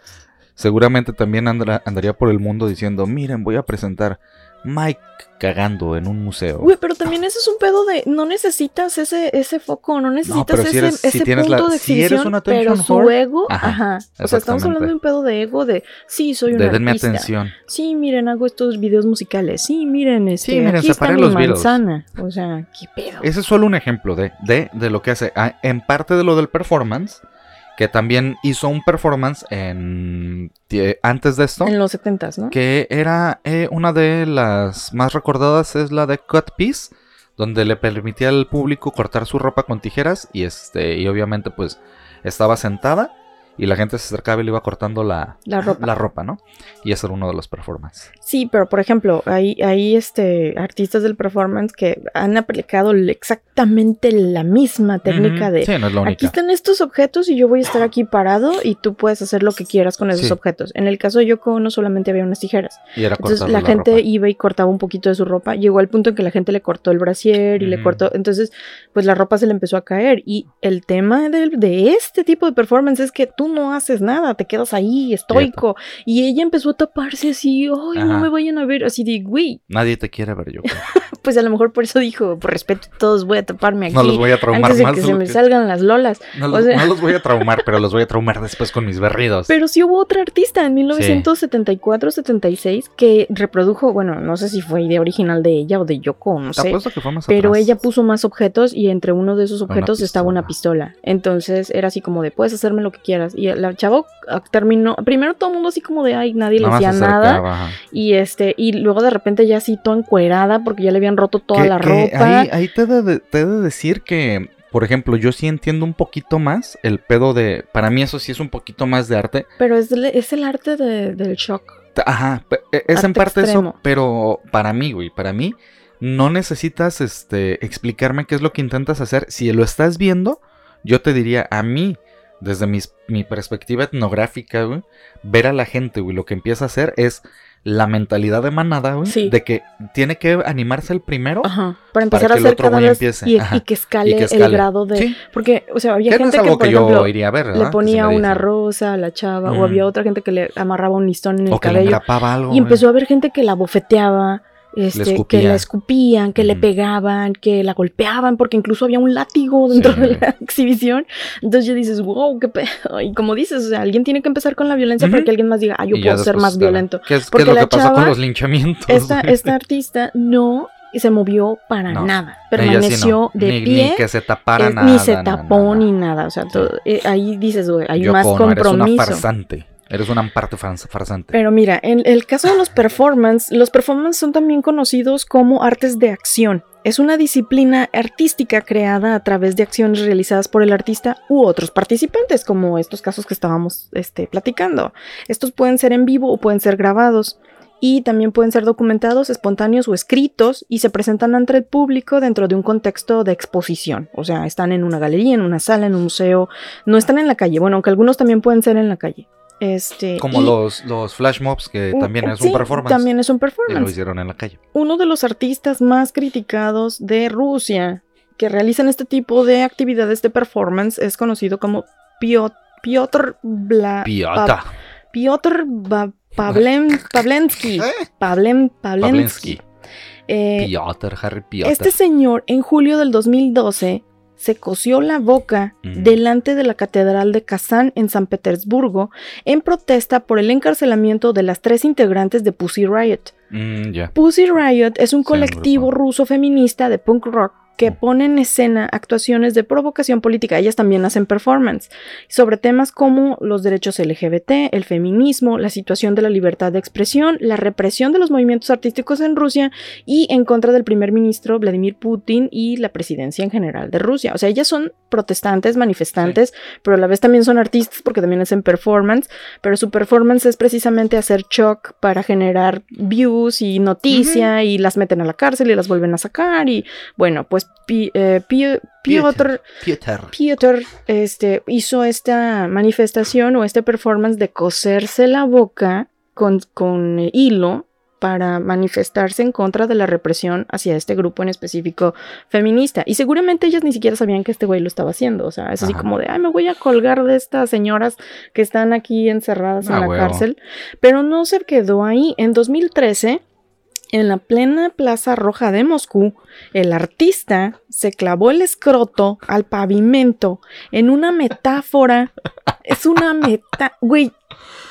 seguramente también andra- andaría por el mundo diciendo, miren, voy a presentar Mike cagando en un museo. Güey, pero también ese es un pedo de no necesitas ese, ese foco, no necesitas pero si ese, si ese tienes la- punto de si eres exhibición, pero su whore, ego, ajá, ajá. O sea, estamos hablando de un pedo de ego de sí, soy un de denme artista. atención. Sí, miren, hago estos videos musicales. Sí, miren, este, Sí, miren, aquí está mi los manzana. O sea, qué pedo. Ese es solo un ejemplo de, de, de lo que hace. Ah, en parte de lo del performance. Que también hizo un performance en antes de esto, En los 70 ¿no? que era eh, una de las más recordadas es la de Cut Piece, donde le permitía al público cortar su ropa con tijeras y este y obviamente pues estaba sentada y la gente se acercaba y le iba cortando la, La ropa. la ropa, ¿no? Y ese era uno de los performances. Sí, pero por ejemplo, hay, hay este, artistas del performance que han aplicado exactamente la misma técnica de... Sí, no es la Aquí única. están estos objetos y yo voy a estar aquí parado y tú puedes hacer lo que quieras con esos Sí. objetos. En el caso de Yoko Ono solamente había unas tijeras. Y era Entonces cortarle la gente ropa. iba y cortaba un poquito de su ropa. Llegó al punto en que la gente le cortó el brasier y le cortó. Entonces, pues la ropa se le empezó a caer. Y el tema de, de este tipo de performance es que tú no haces nada, te quedas ahí estoico. Y ella empezó a taparse así, ay, no me vayan a ver. Así de, güey, Nadie te quiere ver yo. (laughs) pues a lo mejor por eso dijo, por respeto a todos voy a taparme aquí. No los voy a traumar antes de más. que se me que- salgan las lolas. No, o los, sea- no los voy a (laughs) traumar, pero los voy a traumar después con mis berridos. Pero sí hubo otra artista en 1974-76 que reprodujo, bueno, no sé si fue idea original de ella o de Yoko, no Te sé. que fue más Pero atrás. ella puso más objetos y entre uno de esos Una objetos estaba una pistola. Entonces era así como de, puedes hacerme lo que quieras. Y la chavo ah, terminó, primero todo el mundo así como de, ay, nadie le Nada se nada. ajá. Y este, y luego de repente ya así toda encuerada porque ya le habían roto toda Que- la que ropa. Ahí, ahí te, he de, te he de decir que, por ejemplo, yo sí entiendo un poquito más el pedo de. Para mí, eso sí es un poquito más de arte. Pero es, el- es el arte de- del shock. Ajá, e- es en Arte parte extremo. eso, pero para mí, güey, para mí, no necesitas este, explicarme qué es lo que intentas hacer. Si lo estás viendo, yo te diría a mí, desde mis- mi perspectiva etnográfica, güey, ver a la gente, güey, lo que empieza a hacer es la mentalidad de manada, güey, Sí. de que tiene que animarse el primero. Ajá. Para empezar que a el hacer otro cada vez empiece, y, que escale, y que el grado de... Sí, Porque, o sea, había gente es que, por que ejemplo, yo iría a ver, le si ponía una rosa a la chava, Mm. o había otra gente que le amarraba un listón en el O que le cabello. algo. Y empezó a haber gente que la bofeteaba, este, que la escupían, que le pegaban, que la golpeaban, porque incluso había un látigo dentro Sí. de la (laughs) exhibición. Entonces ya dices, wow, qué pedo. (laughs) Y como dices, o sea, alguien tiene que empezar con la violencia para que alguien más diga, ah, yo Y puedo ser más violento. ¿Qué es, qué Porque es lo la que pasa con los linchamientos? Esta, (laughs) esta artista no se movió para No. nada. Sí Permaneció no. de ni, pie. Ni que se tapara nada. ni se tapó ni nada. O sea, todo- eh, ahí dices, güey, hay Yoko más Ono, Eres una compromiso. farsante. Eres una parte fars- farsante. Pero mira, en el caso de los performance, los performance son también conocidos como artes de acción. Es una disciplina artística creada a través de acciones realizadas por el artista u otros participantes, como estos casos que estábamos este, platicando. Estos pueden ser en vivo o pueden ser grabados. Y también pueden ser documentados, espontáneos o escritos y se presentan ante el público dentro de un contexto de exposición. O sea, están en una galería, en una sala, en un museo. No están en la calle. Bueno, aunque algunos también pueden ser en la calle. Este, Como y- los, los flash mobs, que Uh, también es sí, un performance. También es un Y lo performance. hicieron en la calle. Uno de los artistas más criticados de Rusia que realizan este tipo de actividades de performance es conocido como Piotr, Piotr, Bla-. Pa- Piotr Ba- Pavlen- (laughs) Pavlensky. Pavlen- Pavlensky. Pavlensky. Eh, Piotr, Harry Piotr. este señor en julio del 2012 se cosió la boca Mm. delante de la Catedral de Kazán en San Petersburgo en protesta por el encarcelamiento de las tres integrantes de Pussy Riot. Mm. Pussy Riot es un colectivo ruso feminista de punk rock que Mm. pone en escena actuaciones de provocación política. Ellas también hacen performance sobre temas como los derechos LGBT, el feminismo, la situación de la libertad de expresión, la represión de los movimientos artísticos en Rusia y en contra del primer ministro Vladimir Putin y la presidencia en general de Rusia. O sea, ellas son protestantes, manifestantes, pero a la vez también son artistas porque también hacen performance, pero su performance es precisamente hacer shock para generar views y noticia y las meten a la cárcel y las vuelven a sacar y bueno, pues Pi- eh, Pi- Piotr, Piotr. Piotr este, hizo esta manifestación o este performance de coserse la boca con, con hilo para manifestarse en contra de la represión hacia este grupo en específico feminista. Y seguramente ellas ni siquiera sabían que este güey lo estaba haciendo. O sea, es así Ajá. como de, ay, me voy a colgar de estas señoras que están aquí encerradas Ah, en la huevo. cárcel. Pero no se quedó ahí. En 2013, en la plena Plaza Roja de Moscú, el artista se clavó el escroto al pavimento en una metáfora. Es una meta. Güey,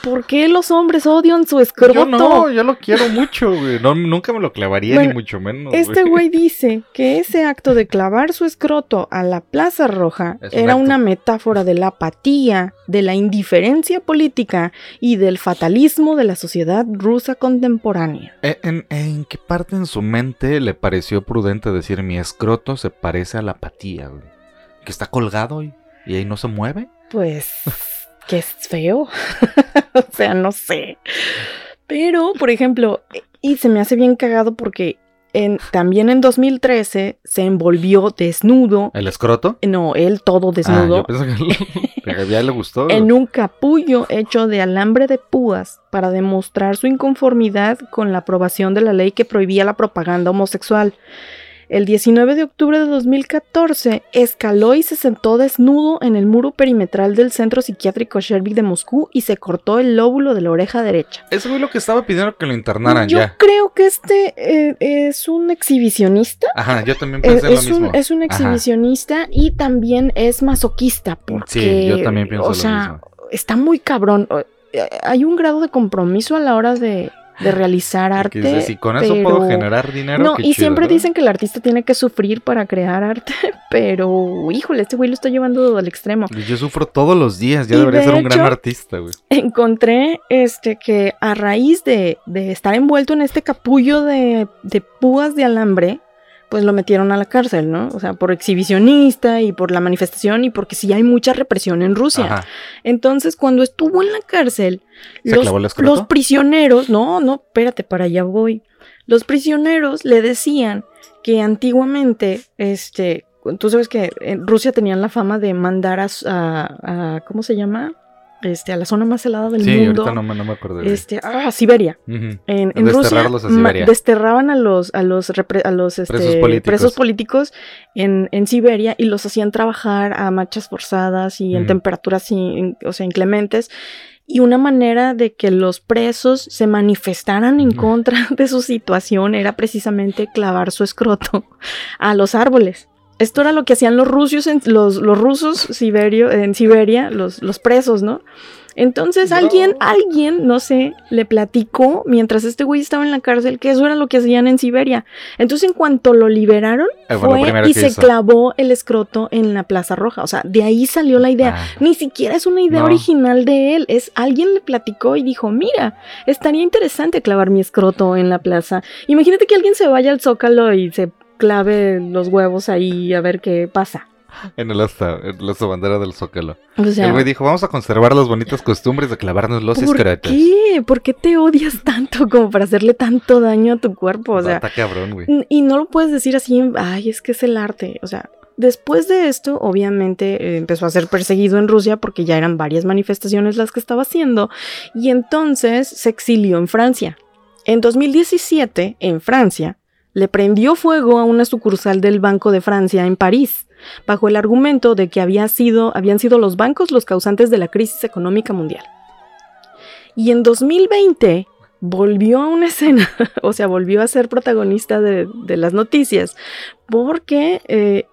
¿Por qué los hombres odian su escroto? Yo no, yo lo quiero mucho, güey. No, nunca me lo clavaría, ni mucho menos. Este güey (laughs) dice que ese acto de clavar su escroto a la Plaza Roja un era acto. una metáfora de la apatía, de la indiferencia política y del fatalismo de la sociedad rusa contemporánea. ¿En, en, en qué parte en su mente le pareció prudente decir mi escroto se parece a la apatía, güey? Que está colgado y, y ahí no se mueve. Pues que es feo. (laughs) o sea, no sé. Pero, por ejemplo, y se me hace bien cagado porque en, también en 2013 se envolvió desnudo. ¿El escroto? No, él todo Ah, desnudo. yo que ya le gustó. (laughs) en un capullo hecho de alambre de púas para demostrar su inconformidad con la aprobación de la ley que prohibía la propaganda homosexual. El 19 de octubre de 2014 escaló y se sentó desnudo en el muro perimetral del centro psiquiátrico Shervik de Moscú y se cortó el lóbulo de la oreja derecha. Ese fue lo que estaba pidiendo que lo internaran Yo ya. creo que este eh, es un exhibicionista. Ajá, yo también Es, pensé lo es un, mismo. es un Ajá. exhibicionista y también es masoquista porque, Sí, yo también pienso o lo sea, mismo. está muy cabrón. Eh, Hay un grado de compromiso a la hora de, de realizar Que arte. si con eso puedo pero- generar dinero. No, qué y chido, siempre ¿no? dicen que el artista tiene que sufrir para crear arte, (laughs) pero híjole, este güey lo está llevando al extremo. Yo sufro todos los días, ya debería de ser un gran artista, güey. Encontré este que a raíz de, de estar envuelto en este capullo de, de púas de alambre, pues lo metieron a la cárcel, ¿no? O sea, por exhibicionista y por la manifestación y porque sí hay mucha represión en Rusia. Ajá. Entonces, cuando estuvo en la cárcel, ¿Se los, prisioneros, no, no, espérate, para allá voy. Los prisioneros le decían que antiguamente, este, tú sabes que en Rusia tenían la fama de mandar a- a- ¿cómo se llama? Este, a la zona más helada del Sí, mundo. ahorita no me, no me acuerdo. güey. Este, ah, Siberia. En, en Rusia a Siberia. desterraban a los a los repre- a los este, Presos políticos. presos políticos en, en Siberia y los hacían trabajar a marchas forzadas y en temperaturas in- o sea, inclementes y una manera de que los presos se manifestaran en contra (laughs) de su situación era precisamente clavar su escroto a los árboles. Esto era lo que hacían los rusos en, los, los rusos siberio, en Siberia, los, los presos, ¿no? Entonces alguien, alguien, no sé, le platicó mientras este güey estaba en la cárcel que eso era lo que hacían en Siberia. Entonces en cuanto lo liberaron, Eh, fue y se hizo. clavó el escroto en la Plaza Roja. O sea, de ahí salió la idea. Ah, Ni siquiera es una idea No. original de él, es alguien le platicó y dijo, mira, estaría interesante clavar mi escroto en la plaza. Imagínate que alguien se vaya al zócalo y se clave los huevos ahí a ver qué pasa. en el asta, en la bandera del Zócalo. O sea, el güey dijo, vamos a conservar las bonitas costumbres de clavarnos los ¿por escrotos. qué? ¿Por qué te odias tanto como para hacerle tanto daño a tu cuerpo? O sea, Está cabrón, güey. Y no lo puedes decir así, ay, es que es el arte. O sea, después de esto, obviamente eh, empezó a ser perseguido en Rusia porque ya eran varias manifestaciones las que estaba haciendo. Y entonces se exilió en Francia. En 2017, en Francia, le prendió fuego a una sucursal del Banco de Francia en París, bajo el argumento de que había sido, habían sido los bancos los causantes de la crisis económica mundial. Y en 2020 volvió a una (laughs) escena, o sea, volvió a ser protagonista de, de las noticias, porque eh,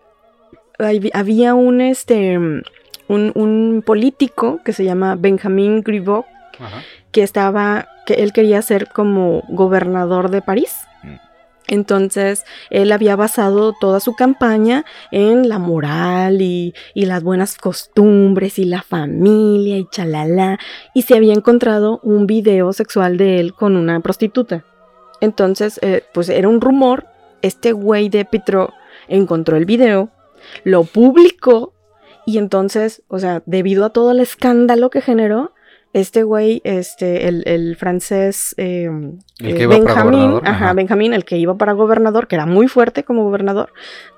había un, este, un, un político que se llama Benjamin Griveaux, Ajá. que estaba, que él quería ser como gobernador de París. Entonces, él había basado toda su campaña en la moral y, y las buenas costumbres y la familia y chalala. Y se había encontrado un video sexual de él con una prostituta. Entonces, eh, pues era un rumor. Este güey de Petro encontró el video, lo publicó y entonces, o sea, debido a todo el escándalo que generó, este güey, este, el, el francés eh, El eh, que iba para Benjamín, ajá. Benjamín, el que iba para gobernador, que era muy fuerte como gobernador,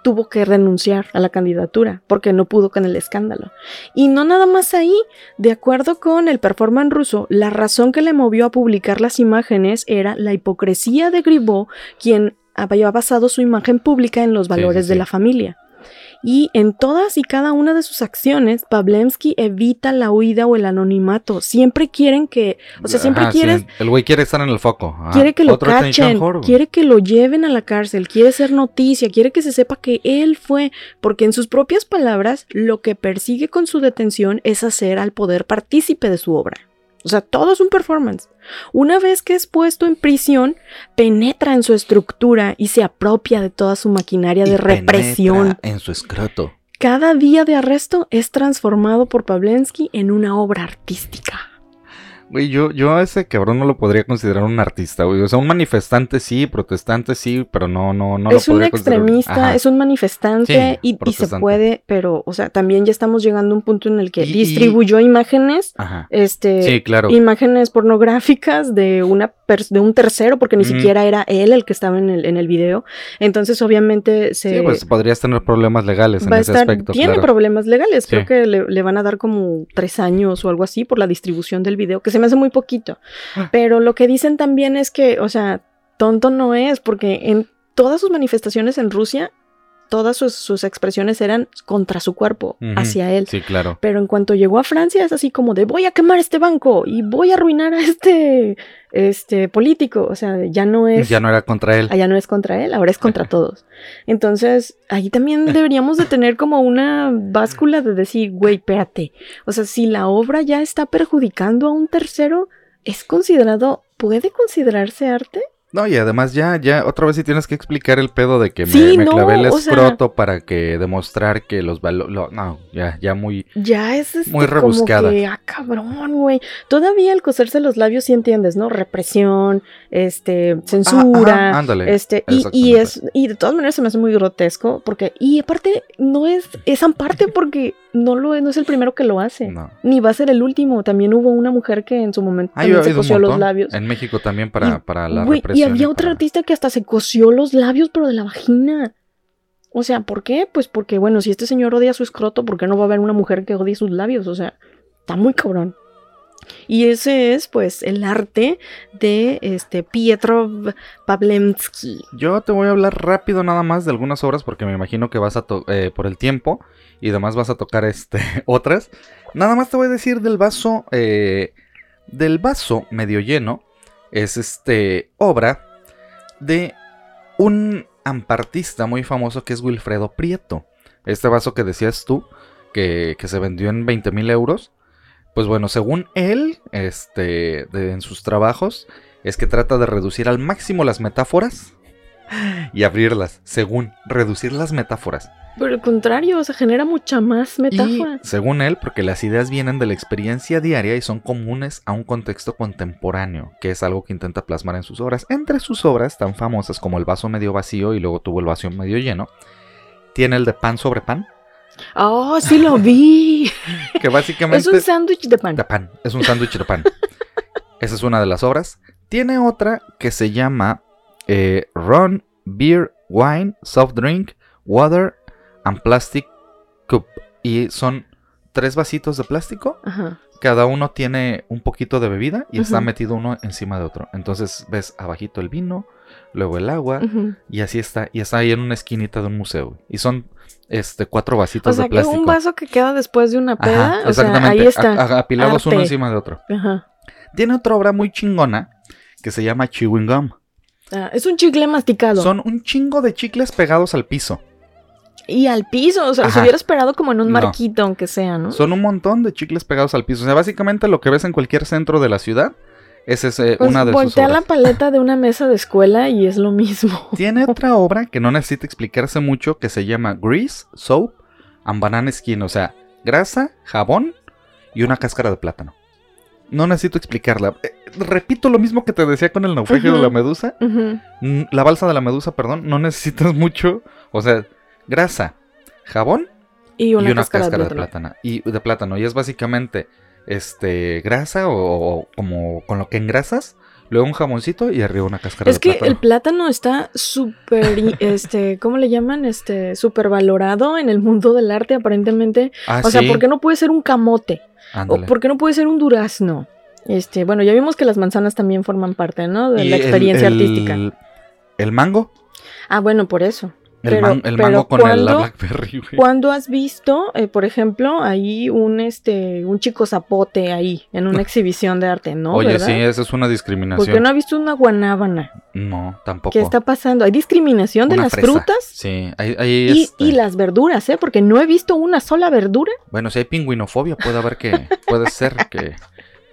tuvo que renunciar a la candidatura porque no pudo con el escándalo. Y no nada más ahí, de acuerdo con el performance ruso, la razón que le movió a publicar las imágenes era la hipocresía de Griveaux, quien había basado su imagen pública en los Sí, valores sí, de la familia. Y en todas y cada una de sus acciones, Pavlemsky evita la huida o el anonimato. Siempre quieren que, o sea, siempre Ajá, sí, quieres, el güey quiere estar en el foco. Ajá. quiere que lo cachen, quiere que lo lleven a la cárcel, quiere ser noticia, quiere que se sepa que él fue, porque en sus propias palabras, lo que persigue con su detención es hacer al poder partícipe de su obra. O sea, todo es un performance. Una vez que es puesto en prisión, penetra en su estructura y se apropia de toda su maquinaria Y de represión. En su escroto. Cada día de arresto es transformado por Pavlensky en una obra artística. Güey, yo, yo a ese cabrón no lo podría considerar un artista, güey. O sea, un manifestante sí, protestante sí, pero no, no, no es lo un considerar- extremista, es un manifestante Sí, y, y se puede, pero, o sea, también ya estamos llegando a un punto en el que Y- y- distribuyó imágenes, Ajá. este, Sí, claro. imágenes pornográficas de una de un tercero, porque ni siquiera era él el que estaba en el, en el video. Entonces, obviamente, se Sí, pues podrías tener problemas legales en ese estar, aspecto, tiene claro. problemas legales. Creo que le, le van a dar como tres años o algo así por la distribución del video, que se me hace muy poquito. Ah. Pero lo que dicen también es que, o sea, tonto no es, porque en todas sus manifestaciones en Rusia, todas sus, sus expresiones eran contra su cuerpo, hacia él. Sí, claro. Pero en cuanto llegó a Francia es así como de voy a quemar este banco y voy a arruinar a este, este político. O sea, ya no es Ya no era contra él. allá no es contra él, ahora es contra (laughs) todos. Entonces, ahí también (laughs) deberíamos de tener como una báscula de decir, güey, espérate. O sea, si la obra ya está perjudicando a un tercero, ¿es considerado, puede considerarse arte? No, y además ya, ya, otra vez sí tienes que explicar el pedo de que me, Sí, me no, clavé el sea- escroto para que demostrar que los valores... No, ya, ya muy... Ya es este, Muy rebuscada. como que, ah, cabrón, güey. Todavía el coserse los labios sí entiendes, ¿no? Represión, este, censura. Ajá, ándale. Este, y, y es, y de todas maneras se me hace muy grotesco, porque, y aparte, no es, es aparte porque no lo no es el primero que lo hace. No. Ni va a ser el último. También hubo una mujer que en su momento también se cosió los labios. En México también para, Y, para la Güey, y represión. había otra para- artista que hasta se cosió los labios, pero de la vagina. O sea, ¿por qué? Pues porque, bueno, si este señor odia su escroto, ¿por qué no va a haber una mujer que odie sus labios? O sea, está muy cabrón. Y ese es, pues, el arte de este Pietro Pavlensky. Yo te voy a hablar rápido nada más de algunas obras porque me imagino que vas a eh, por el tiempo y además vas a tocar este (laughs) otras. Nada más te voy a decir del vaso eh, del vaso medio lleno es este obra de un ampartista muy famoso que es Wilfredo Prieto. Este vaso que decías tú que, que se vendió en 20 mil euros. Pues bueno, según él, este, de- en sus trabajos, es que trata de reducir al máximo las metáforas y abrirlas, según reducir las metáforas. Por el contrario, o sea, genera mucha más metáfora. Y según él, porque las ideas vienen de la experiencia diaria y son comunes a un contexto contemporáneo, que es algo que intenta plasmar en sus obras. Entre sus obras tan famosas como El vaso medio vacío y luego tuvo El vaso medio lleno, tiene el de pan sobre pan, ¡Oh, sí lo vi! (laughs) que básicamente es un sándwich de pan. de pan, es un sándwich de pan. Esa es una de las obras. Tiene otra que se llama eh, Ron, Beer, Wine, Soft Drink, Water and Plastic Cup. Y son tres vasitos de plástico. Ajá. Cada uno tiene un poquito de bebida y está metido uno encima de otro. Entonces ves abajito el vino, luego el agua y así está. Y está ahí en una esquinita de un museo. Y son este cuatro O vasitos sea, de que plástico. un vaso que queda después de una peda. Ajá, o sea, exactamente. ahí está. a- a- apilados uno encima de otro. Ajá. Tiene otra obra muy chingona que se llama Chewing Gum. Ah, es un chicle masticado. Son un chingo de chicles pegados al piso. Y al piso, o sea, Ajá. hubiera esperado como en un No. marquito, aunque sea, ¿no? Son un montón de chicles pegados al piso. O sea, básicamente lo que ves en cualquier centro de la ciudad es ese, Pues una de sus voltea la obras. paleta de una mesa de escuela y es lo mismo. (laughs) Tiene otra obra que no necesita explicarse mucho que se llama Grease, Soap and Banana Skin. O sea, grasa, jabón y una cáscara de plátano. No necesito explicarla. Eh, repito lo mismo que te decía con el naufragio de la medusa. Mm, La balsa de la medusa, perdón. No necesitas (laughs) mucho. O sea, grasa, jabón Y una, y una cáscara, cáscara, de de plátano. plátano. Y de plátano. Y es básicamente este grasa o, o como con lo que engrasas. Luego un jamoncito y arriba una cáscara Es de que plátano. el plátano está súper, (laughs) este, ¿cómo le llaman? Este, súper valorado en el mundo del arte, aparentemente. Ah, O sea, sí, ¿por qué no puede ser un camote? ándale. ¿O por qué no puede ser un durazno? Este, bueno, ya vimos que las manzanas también forman parte, ¿no? De la el- experiencia el- artística. El mango. Ah, bueno, por eso. El, Pero- man- el pero mango con el, la ¿cuándo- Blackberry, güey. ¿Cuándo has visto, eh, por ejemplo, ahí un este un chico zapote ahí en una (laughs) exhibición de arte, ¿no? Oye, ¿verdad? sí, esa es una ¿Por discriminación. qué no ha visto una guanábana? No, tampoco. ¿Qué está pasando? Hay discriminación de Una las fresa. frutas Sí, ahí, ahí, y, este, y las verduras, ¿eh? Porque no he visto una sola verdura. Bueno, si hay pingüinofobia, puede haber que. puede ser que.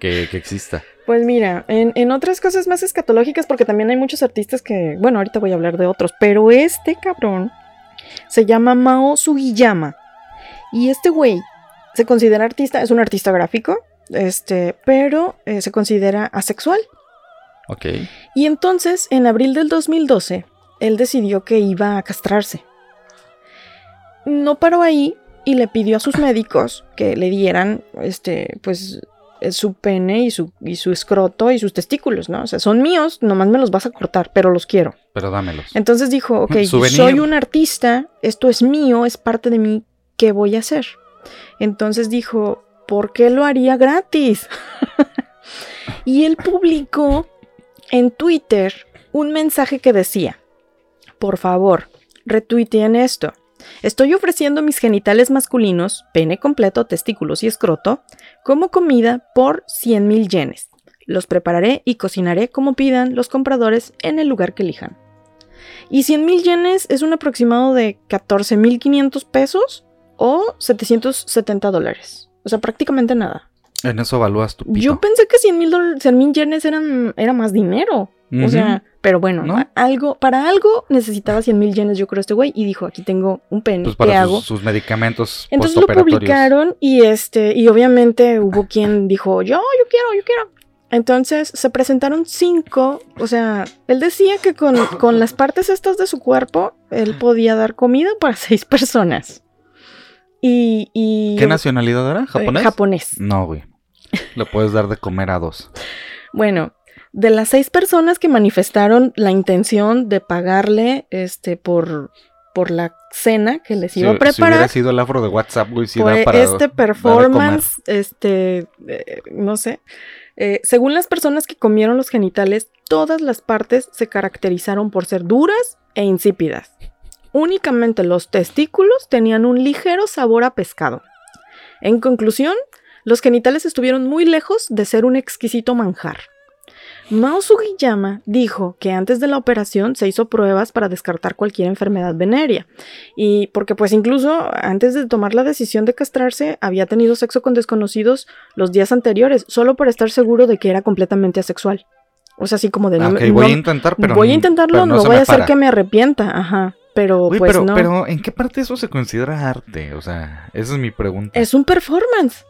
Que, que exista. Pues mira, en, en otras cosas más escatológicas, porque también hay muchos artistas que, bueno, ahorita voy a hablar de otros, pero este cabrón se llama Mao Sugiyama. Y este güey se considera artista, es un artista gráfico, este, pero eh, se considera asexual. Ok. Y entonces, en abril del 2012, él decidió que iba a castrarse. No paró ahí y le pidió a sus médicos que le dieran, este, pues, su pene y su, y su escroto y sus testículos, ¿no? O sea, son míos, nomás me los vas a cortar, pero los quiero. Pero dámelos. Entonces dijo, ok, Souvenir. soy un artista, esto es mío, es parte de mí, ¿qué voy a hacer? Entonces dijo, ¿por qué lo haría gratis? (laughs) y él publicó en Twitter un mensaje que decía, por favor, retuiteen esto. Estoy ofreciendo mis genitales masculinos, pene completo, testículos y escroto, como comida por 100 mil yenes. Los prepararé y cocinaré como pidan los compradores en el lugar que elijan. Y 100 mil yenes es un aproximado de 14 mil 500 pesos o 770 dólares. O sea, prácticamente nada. En eso evalúas tu pito. Yo pensé que 100 mil dol- 100 mil yenes eran, era más dinero. O sea, pero bueno, algo, para algo necesitaba 100 mil yenes, yo creo, este güey. Y dijo, aquí tengo un pene, pues ¿qué para hago? sus, sus medicamentos Entonces lo publicaron y este, y obviamente hubo quien dijo, yo, yo quiero, yo quiero. Entonces se presentaron cinco, o sea, él decía que con, con las partes estas de su cuerpo, él podía dar comida para (laughs) seis personas. Y, y ¿Qué nacionalidad era? eh, ¿Japonés? japonés. No, güey. Le puedes dar de comer a dos. Bueno, de las seis personas que manifestaron la intención de pagarle este por, por la cena que les iba Si, a preparar. si hubiera sido el afro de WhatsApp, güey, para... este performance, este, eh, no sé. Eh, según las personas que comieron los genitales, todas las partes se caracterizaron por ser duras e insípidas. Únicamente los testículos tenían un ligero sabor a pescado. En conclusión, los genitales estuvieron muy lejos de ser un exquisito manjar. Mao Sugiyama dijo que antes de la operación se hizo pruebas para descartar cualquier enfermedad venérea. Y porque pues incluso antes de tomar la decisión de castrarse había tenido sexo con desconocidos los días anteriores, solo por estar seguro de que era completamente asexual. O sea, así como de Ah, no, ok, me- voy a no- intentar, pero... voy a intentarlo, pero no, se voy a hacer para. que me arrepienta, ajá. Pero pues pero, no. pero ¿en qué parte eso se considera arte? O sea, esa es mi pregunta. Es un performance.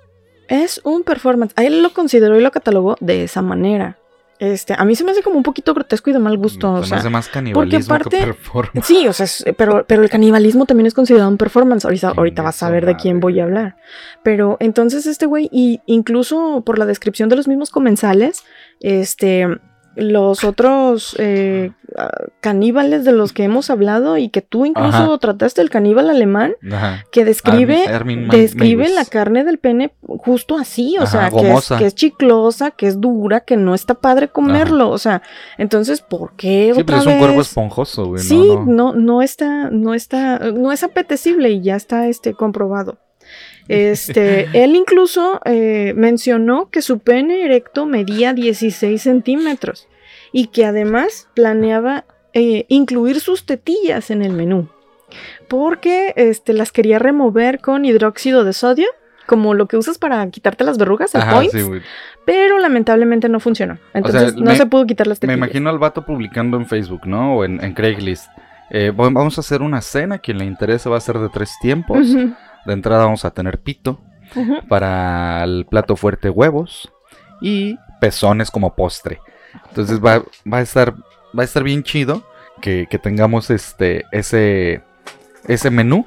Es un performance. A él lo consideró y lo catalogó de esa manera. Este, a mí se me hace como un poquito grotesco y de mal gusto. Se o sea, más canibalismo aparte- que performance. Sí, o sea, es- pero, pero el canibalismo también es considerado un performance. Ahorita, ahorita vas a ver de quién voy a hablar. Pero entonces este güey, y incluso por la descripción de los mismos comensales, este, los otros eh, ah, caníbales de los que hemos hablado y que tú incluso Ajá. trataste, el caníbal alemán, Ajá. que describe, Armin- Armin Ma- describe la carne del pene justo así, o Ajá, sea, que es, gomosa. que es chiclosa, que es dura, que no está padre comerlo, o sea, entonces, ¿por qué Sí, otra pues es un cuerpo esponjoso, güey. Sí, no, no. no, no está, no está, no es apetecible y ya está este comprobado. Este, (laughs) él incluso eh, mencionó que su pene erecto medía 16 centímetros y que además planeaba eh, incluir sus tetillas en el menú porque este, las quería remover con hidróxido de sodio, como lo que usas para quitarte las verrugas, el Ajá, points, sí, güey. pero lamentablemente no funcionó. Entonces no me- se pudo quitar las Me tetillas. imagino al vato publicando en Facebook, ¿no? O en, en Craigslist. Eh, vamos a hacer una cena, quien le interese va a ser de tres tiempos. De entrada vamos a tener pito. Para el plato fuerte huevos. Y pezones como postre. Entonces va, va a estar. Va a estar bien chido. Que, que tengamos este. ese. ese menú.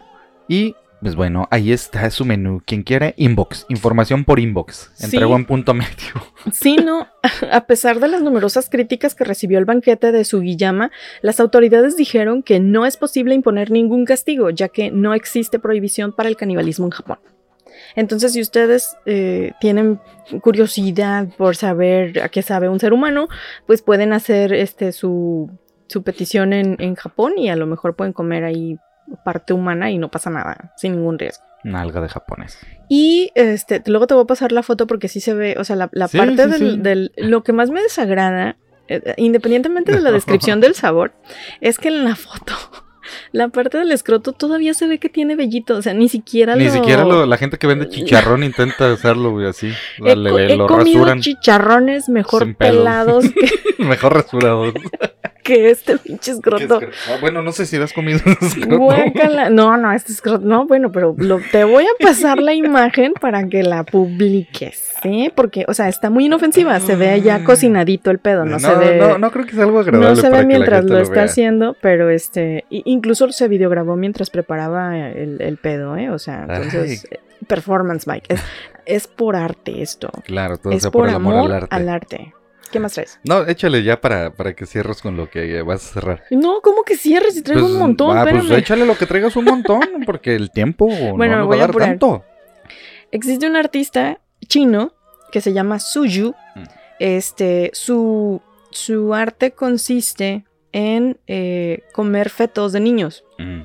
Y. Pues bueno, ahí está su menú. Quien quiere, inbox. Información por inbox. Sí. Entrego en punto medio. (laughs) Sí, no. A pesar de las numerosas críticas que recibió el banquete de Sugiyama, las autoridades dijeron que no es posible imponer ningún castigo, ya que no existe prohibición para el canibalismo en Japón. Entonces, si ustedes eh, tienen curiosidad por saber a qué sabe un ser humano, pues pueden hacer este su, su petición en, en Japón y a lo mejor pueden comer ahí parte humana y no pasa nada, sin ningún riesgo. Nalga de japonés. Y este, luego te voy a pasar la foto porque sí se ve, o sea, la, la Sí, parte sí, del, sí. del- Lo que más me desagrada, eh, independientemente de la (laughs) descripción del sabor, es que en la foto (laughs) la parte del escroto todavía se ve que tiene vellito, o sea, ni siquiera Ni lo... siquiera lo- la gente que vende chicharrón intenta hacerlo, güey, así. He, lo comido rasuran. chicharrones mejor pelados que, (laughs) Mejor rasurado. Que este pinche escroto. Ah, bueno, no sé si lo has comido. Guácala. No, no, este escroto. No, bueno, pero lo- te voy a pasar la imagen para que la publiques, ¿sí? Porque, o sea, está muy inofensiva. Se ve ya cocinadito el pedo, no, se ve. no, no creo que sea algo agradable. No se ve mientras lo está haciendo, pero este, incluso se videograbó mientras preparaba el, el pedo, ¿eh? O sea, entonces, performance, Mike. Es, es por arte esto. Claro, todo es sea por, por el amor amor al arte. ¿Qué más traes? No, échale ya para, para que cierres con lo que vas a cerrar. No, ¿cómo que cierres? Si traigo Pues, un montón, ah, pues échale lo que traigas un montón, (laughs) porque el tiempo Bueno, no voy va a a dar apurar. tanto. Existe un artista chino que se llama Suyu. Mm. Este, su, su arte consiste en eh, comer fetos de niños. Mm.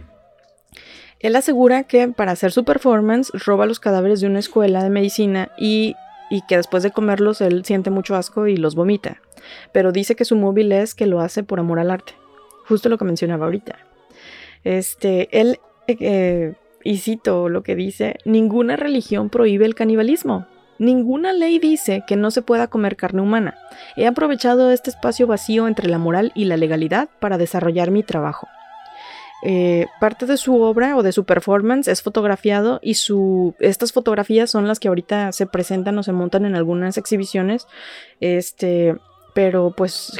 Él asegura que para hacer su performance roba los cadáveres de una escuela de medicina y, y que después de comerlos él siente mucho asco y los vomita. Pero dice que su móvil es que lo hace por amor al arte. Justo lo que mencionaba ahorita. Este, él, eh, eh, y cito lo que dice, ninguna religión prohíbe el canibalismo. Ninguna ley dice que no se pueda comer carne humana. He aprovechado este espacio vacío entre la moral y la legalidad para desarrollar mi trabajo. Eh, parte de su obra o de su performance es fotografiado y su, estas fotografías son las que ahorita se presentan o se montan en algunas exhibiciones. Este, pero pues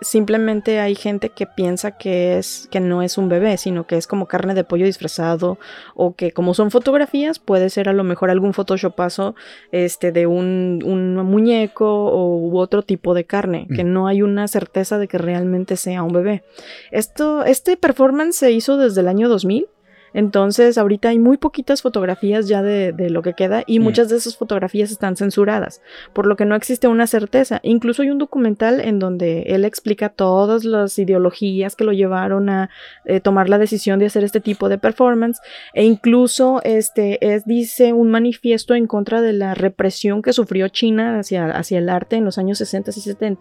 simplemente hay gente que piensa que es que no es un bebé, sino que es como carne de pollo disfrazado o que como son fotografías puede ser a lo mejor algún photoshopazo este de un, un muñeco o u otro tipo de carne, que no hay una certeza de que realmente sea un bebé. Esto este performance se hizo desde el año 2000. Entonces, ahorita hay muy poquitas fotografías ya de, de lo que queda y Mm. muchas de esas fotografías están censuradas por lo que no existe una certeza. Incluso hay un documental en donde él explica todas las ideologías que lo llevaron a eh, tomar la decisión de hacer este tipo de performance e incluso este es dice un manifiesto en contra de la represión que sufrió China hacia, hacia el arte en los años 60 y 70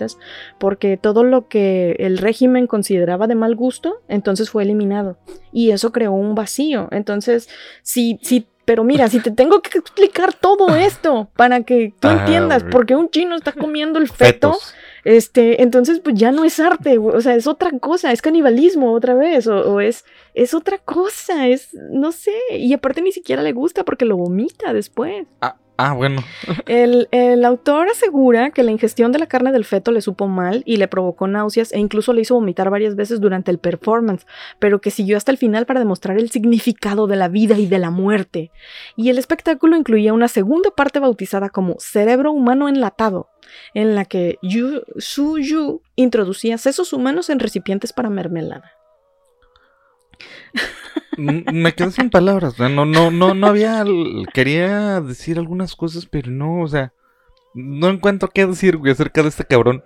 porque todo lo que el régimen consideraba de mal gusto entonces fue eliminado y eso creó un vacío. Entonces, si, si, pero mira, si te tengo que explicar todo (laughs) esto para que tú Ah, entiendas por qué un chino está comiendo el feto, Fetos. este, entonces pues ya no es arte, o sea, es otra cosa, es canibalismo otra vez, o, o es, es otra cosa, es, no sé, y aparte ni siquiera le gusta porque lo vomita después. Ah, ah, bueno. El, el autor asegura que la ingestión de la carne del feto le supo mal y le provocó náuseas e incluso le hizo vomitar varias veces durante el performance, pero que siguió hasta el final para demostrar el significado de la vida y de la muerte. Y el espectáculo incluía una segunda parte bautizada como Cerebro Humano Enlatado, en la que Yu, Su Yu introducía sesos humanos en recipientes para mermelada. Me quedé sin palabras. No, no, no, no había. Quería decir algunas cosas, pero no, o sea. No encuentro qué decir, güey, acerca de este cabrón.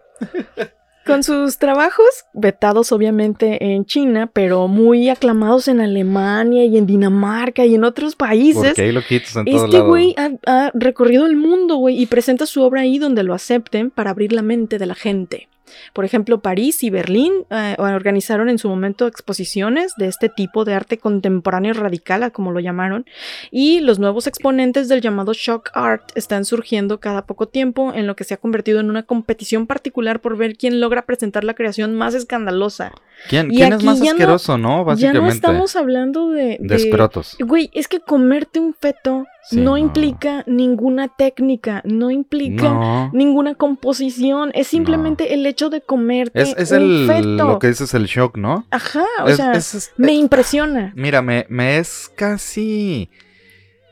Con sus trabajos, vetados obviamente en China, pero muy aclamados en Alemania y en Dinamarca y en otros países. Porque ahí lo quitas en Este güey ha, ha recorrido el mundo, güey, y presenta su obra ahí donde lo acepten para abrir la mente de la gente. Por ejemplo, París y Berlín eh, organizaron en su momento exposiciones de este tipo de arte contemporáneo radical, como lo llamaron, y los nuevos exponentes del llamado shock art están surgiendo cada poco tiempo en lo que se ha convertido en una competición particular por ver quién logra presentar la creación más escandalosa. ¿Quién, y quién es más ya no- asqueroso, no? Ya Básicamente. no estamos hablando de... de escrotos. Güey, es que comerte un feto Sí, no, no. implica ninguna técnica, no implica No. ninguna composición, es simplemente el hecho de comerte Es, es un el. feto. Lo que dices el shock, ¿no? Ajá, o Es- sea, es- es- me impresiona. Mira, me, me es casi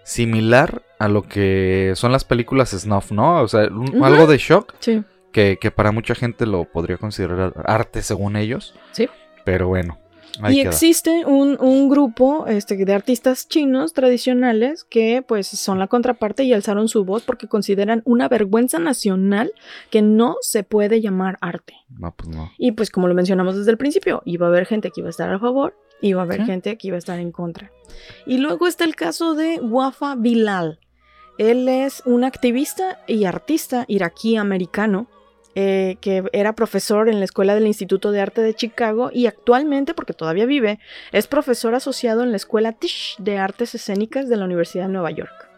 similar a lo que son las películas snuff, ¿no? O sea, un- algo de shock Sí. que, que para mucha gente lo podría considerar arte según ellos. Sí. Pero bueno, ahí y queda. existe un, un grupo este, de artistas chinos tradicionales que pues son la contraparte y alzaron su voz porque consideran una vergüenza nacional que no se puede llamar arte. No, pues no. Y pues como lo mencionamos desde el principio, iba a haber gente que iba a estar a favor, iba a haber Sí. gente que iba a estar en contra. Y luego está el caso de Wafa Bilal. Él es un activista y artista iraquí americano. Eh, que era profesor en la Escuela del Instituto de Arte de Chicago y actualmente, porque todavía vive, es profesor asociado en la Escuela Tisch de Artes Escénicas de la Universidad de Nueva York.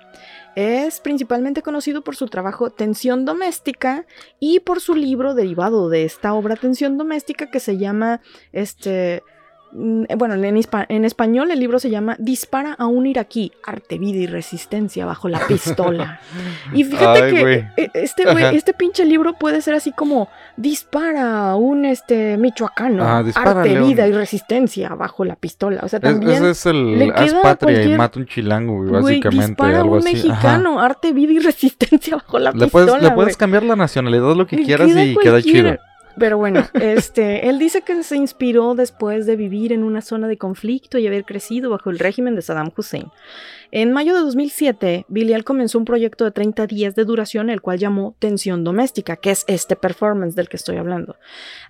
Es principalmente conocido por su trabajo Tensión Doméstica y por su libro derivado de esta obra Tensión Doméstica que se llama este bueno, en, en, español el libro se llama Dispara a un iraquí, arte, vida y resistencia bajo la pistola. y fíjate que e, este, este pinche libro puede ser así como Dispara a un este, michoacano, arte, vida y resistencia bajo la pistola. O sea, también ese es el haz patria y mata un chilango, básicamente. dispara a un mexicano, arte, vida y (laughs) resistencia bajo la le pistola. Puedes, le puedes cambiar la nacionalidad, lo que quieras y queda chido. Pero bueno, este, él dice que se inspiró después de vivir en una zona de conflicto y haber crecido bajo el régimen de Saddam Hussein. En mayo de 2007, Bilial comenzó un proyecto de 30 días de duración, el cual llamó Tensión Doméstica, que es este performance del que estoy hablando.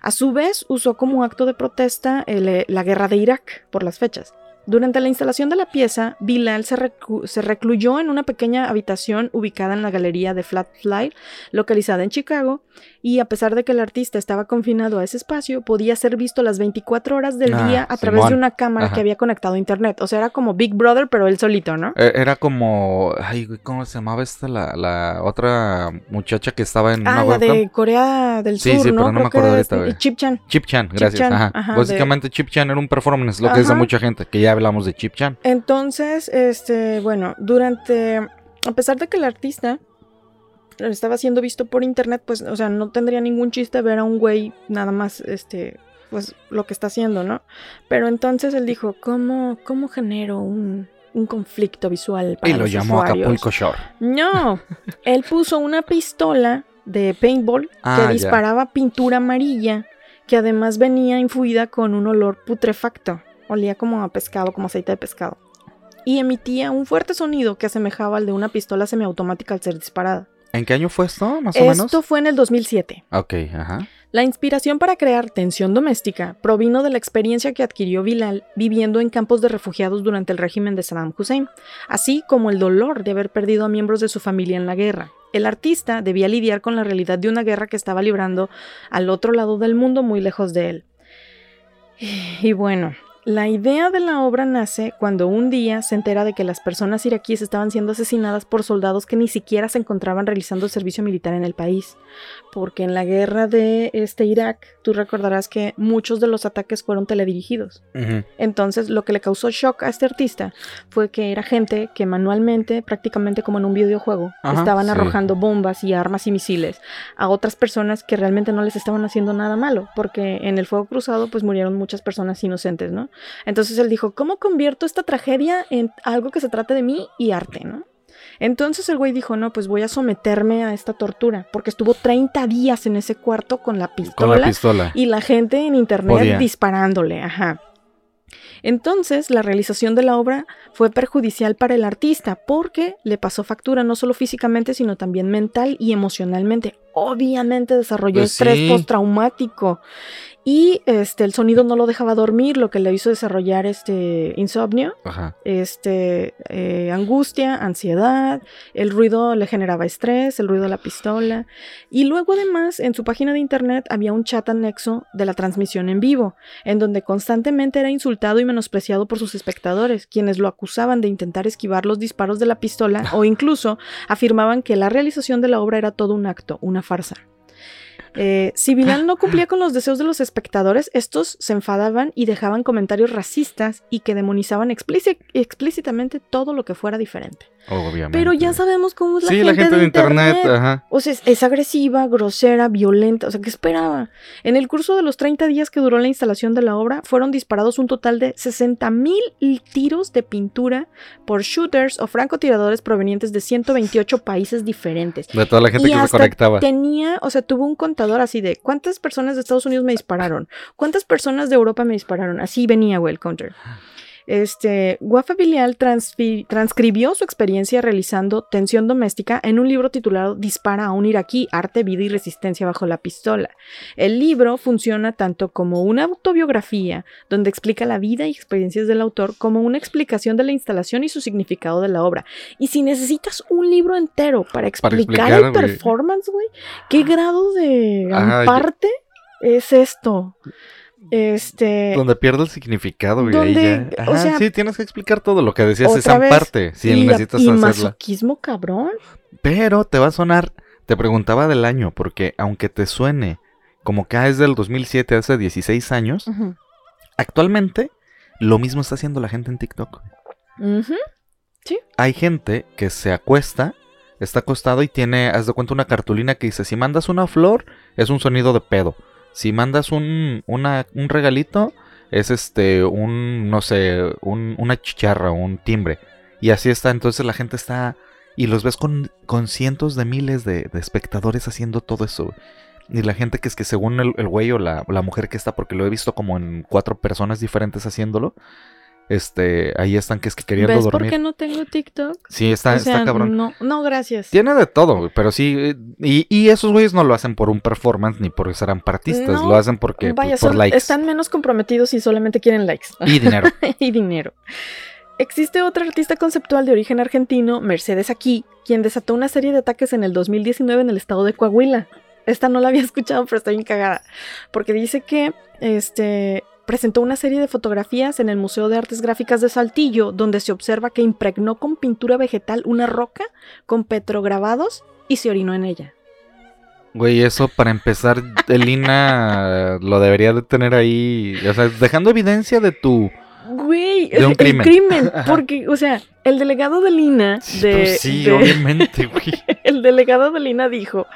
A su vez, usó como acto de protesta eh, la guerra de Irak por las fechas. Durante la instalación de la pieza, Bilal se, recluyó en una pequeña habitación ubicada en la galería de Flat Fly, localizada en Chicago, y a pesar de que el artista estaba confinado a ese espacio, podía ser visto las 24 horas del ah, día a través de una cámara que había conectado a internet. O sea, era como Big Brother, pero él solito, ¿no? E, era como. Ay, ¿cómo se llamaba esta? La, otra muchacha que estaba en. Ah, la de Corea del Sur. Sí, sí, pero no me acuerdo ahorita. Este, Chip Chan. Chip Chan, gracias. ajá. Básicamente, Chip Chan era un performance, lo que de mucha gente, que ya hablamos de Chip Chan. Entonces, este, bueno, durante. A pesar de que el artista estaba siendo visto por internet, pues, o sea, no tendría ningún chiste ver a un güey nada más, este, pues, lo que está haciendo, ¿no? Pero entonces él dijo, ¿cómo, cómo genero un, conflicto visual para Y lo llamó Acapulco Shore. No, él puso una pistola de paintball que ah, disparaba pintura amarilla, que además venía infuida con un olor putrefacto. Olía como a pescado, como aceite de pescado. Y emitía un fuerte sonido que asemejaba al de una pistola semiautomática al ser disparada. ¿En qué año fue esto, más o menos? Esto fue en el 2007. Ok, ajá. La inspiración para crear tensión doméstica provino de la experiencia que adquirió Bilal viviendo en campos de refugiados durante el régimen de Saddam Hussein, así como el dolor de haber perdido a miembros de su familia en la guerra. El artista debía lidiar con la realidad de una guerra que estaba librando al otro lado del mundo muy lejos de él. Y bueno, la idea de la obra nace cuando un día se entera de que las personas iraquíes estaban siendo asesinadas por soldados que ni siquiera se encontraban realizando servicio militar en el país. Porque en la guerra de este Irak, tú recordarás que muchos de los ataques fueron teledirigidos. Entonces, lo que le causó shock a este artista fue que era gente que manualmente, prácticamente como en un videojuego, estaban arrojando bombas y armas y misiles a otras personas que realmente no les estaban haciendo nada malo. Porque en el fuego cruzado, pues murieron muchas personas inocentes, ¿no? Entonces él dijo, ¿cómo convierto esta tragedia en algo que se trate de mí y arte, ¿no? Entonces el güey dijo, no, pues voy a someterme a esta tortura, porque estuvo 30 días en ese cuarto con la pistola, con la pistola. y la gente en internet disparándole, ajá. Entonces, la realización de la obra fue perjudicial para el artista porque le pasó factura no solo físicamente, sino también mental y emocionalmente. Obviamente desarrolló pues estrés postraumático y este, el sonido no lo dejaba dormir, lo que le hizo desarrollar este insomnio, este eh, angustia, ansiedad, el ruido le generaba estrés, el ruido de la pistola. Y luego además en su página de internet había un chat anexo de la transmisión en vivo, en donde constantemente era insultado y menospreciado por sus espectadores, quienes lo acusaban de intentar esquivar los disparos de la pistola (laughs) o incluso afirmaban que la realización de la obra era todo un acto, una farsa. Eh, si Bilal no cumplía con los deseos de los espectadores, estos se enfadaban y dejaban comentarios racistas y que demonizaban explícitamente todo lo que fuera diferente. Obviamente. Pero ya sabemos cómo es la, sí, gente, la gente de, internet. Ajá. O sea, es, agresiva, grosera, violenta. O sea, ¿qué esperaba? En el curso de los 30 días que duró la instalación de la obra, fueron disparados un total de 60 mil tiros de pintura por shooters o francotiradores provenientes de 128 países diferentes. De toda la gente que se conectaba. Tenía, o sea, tuvo un contador así de cuántas personas de Estados Unidos me dispararon, cuántas personas de Europa me dispararon. Así venía, güey, counter. Este, Guafa Bilial transcribió su experiencia realizando tensión doméstica en un libro titulado Dispara a un iraquí, arte, vida y resistencia bajo la pistola. El libro funciona tanto como una autobiografía, donde explica la vida y experiencias del autor, como una explicación de la instalación y su significado de la obra. Y si necesitas un libro entero para explicar, explicar, el performance, güey, ¿qué grado de Ajá, parte es esto? Este. Donde pierde el significado, güey. Donde, o sea, sí, tienes que explicar todo lo que decías esa vez, parte. Si y, necesitas y hacerla. masoquismo cabrón. Pero te va a sonar. Te preguntaba del año, porque aunque te suene como que ah, es del 2007, hace 16 años, actualmente lo mismo está haciendo la gente en TikTok. Ujú. Hay gente que se acuesta, está acostado y tiene, haz de cuenta, una cartulina que dice: si mandas una flor, es un sonido de pedo. Si mandas un, una- un regalito, es este, un, no sé, un- una chicharra, un timbre. Y así está, entonces la gente está... Y los ves con, con cientos de miles de, espectadores haciendo todo eso. Y la gente que es que según el, el güey o la, la mujer que está, porque lo he visto como en cuatro personas diferentes haciéndolo, este, ahí están que es que queriendo ¿Ves por dormir. qué no tengo TikTok? Sí, está, o sea, está cabrón. No, no, gracias. Tiene de todo, pero sí. eh, Y, y esos güeyes no lo hacen por un performance ni porque serán partistas. No, lo hacen porque Vaya, por son- likes. están menos comprometidos y solamente quieren likes Y dinero. (laughs) y dinero. Existe otra artista conceptual de origen argentino, Mercedes Aquí, quien desató una serie de ataques en el 2019 en el estado de Coahuila. Esta no la había (laughs) escuchado, pero estoy bien cagada. Porque dice que este, presentó una serie de fotografías en el Museo de Artes Gráficas de Saltillo, donde se observa que impregnó con pintura vegetal una roca con petrograbados y se orinó en ella. Güey, eso para empezar, Elina lo debería de tener ahí. O sea, dejando evidencia de tu. Güey, De un el crimen. crimen. Porque, o sea, el delegado de Lina de, Pues sí, de- (laughs) obviamente, güey. el delegado de Lina dijo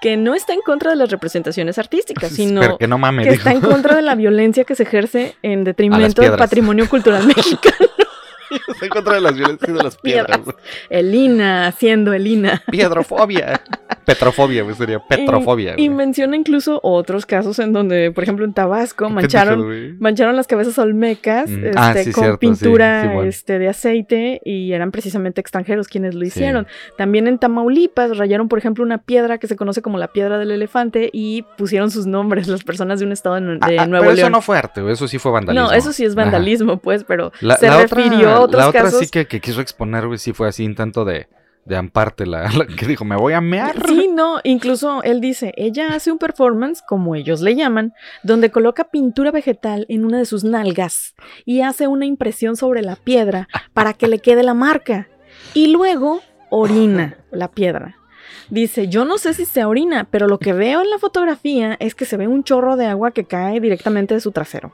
que no está en contra de las representaciones artísticas, sino que no mames, que está en contra de la (laughs) violencia que se ejerce en detrimento del patrimonio cultural (laughs) mexicano. Está (laughs) en contra de las violencias de las (laughs) piedras. Piedras. güey. El Lina haciendo el Lina. (laughs) Piedrofobia. Petrofobia, güey, sería petrofobia. Y, menciona incluso otros casos en donde, por ejemplo, en Tabasco mancharon mancharon las cabezas olmecas Mm, este, ah, sí, con cierto, sí, pintura este, de aceite y eran precisamente extranjeros quienes lo hicieron. También en Tamaulipas rayaron, por ejemplo, una piedra que se conoce como la piedra del elefante y pusieron sus nombres las personas de un estado de, Nue- de Ah, ah, Nuevo pero León. eso no fue arte, eso sí fue vandalismo. No, eso sí es Ajá. vandalismo, pues, pero La, se la refirió otra, a otros la otra sí que, que quiso exponer, güey, sí fue así intento de, de amparte, la, (laughs) la que dijo, me voy a mear. Sí, no, incluso él dice, ella hace un performance, como ellos le llaman, donde coloca pintura vegetal en una de sus nalgas y hace una impresión sobre la piedra para que le quede la marca. Y luego orina (laughs) la piedra. Dice, yo no sé si se orina, pero lo que veo en la fotografía es que se ve un chorro de agua que cae directamente de su trasero.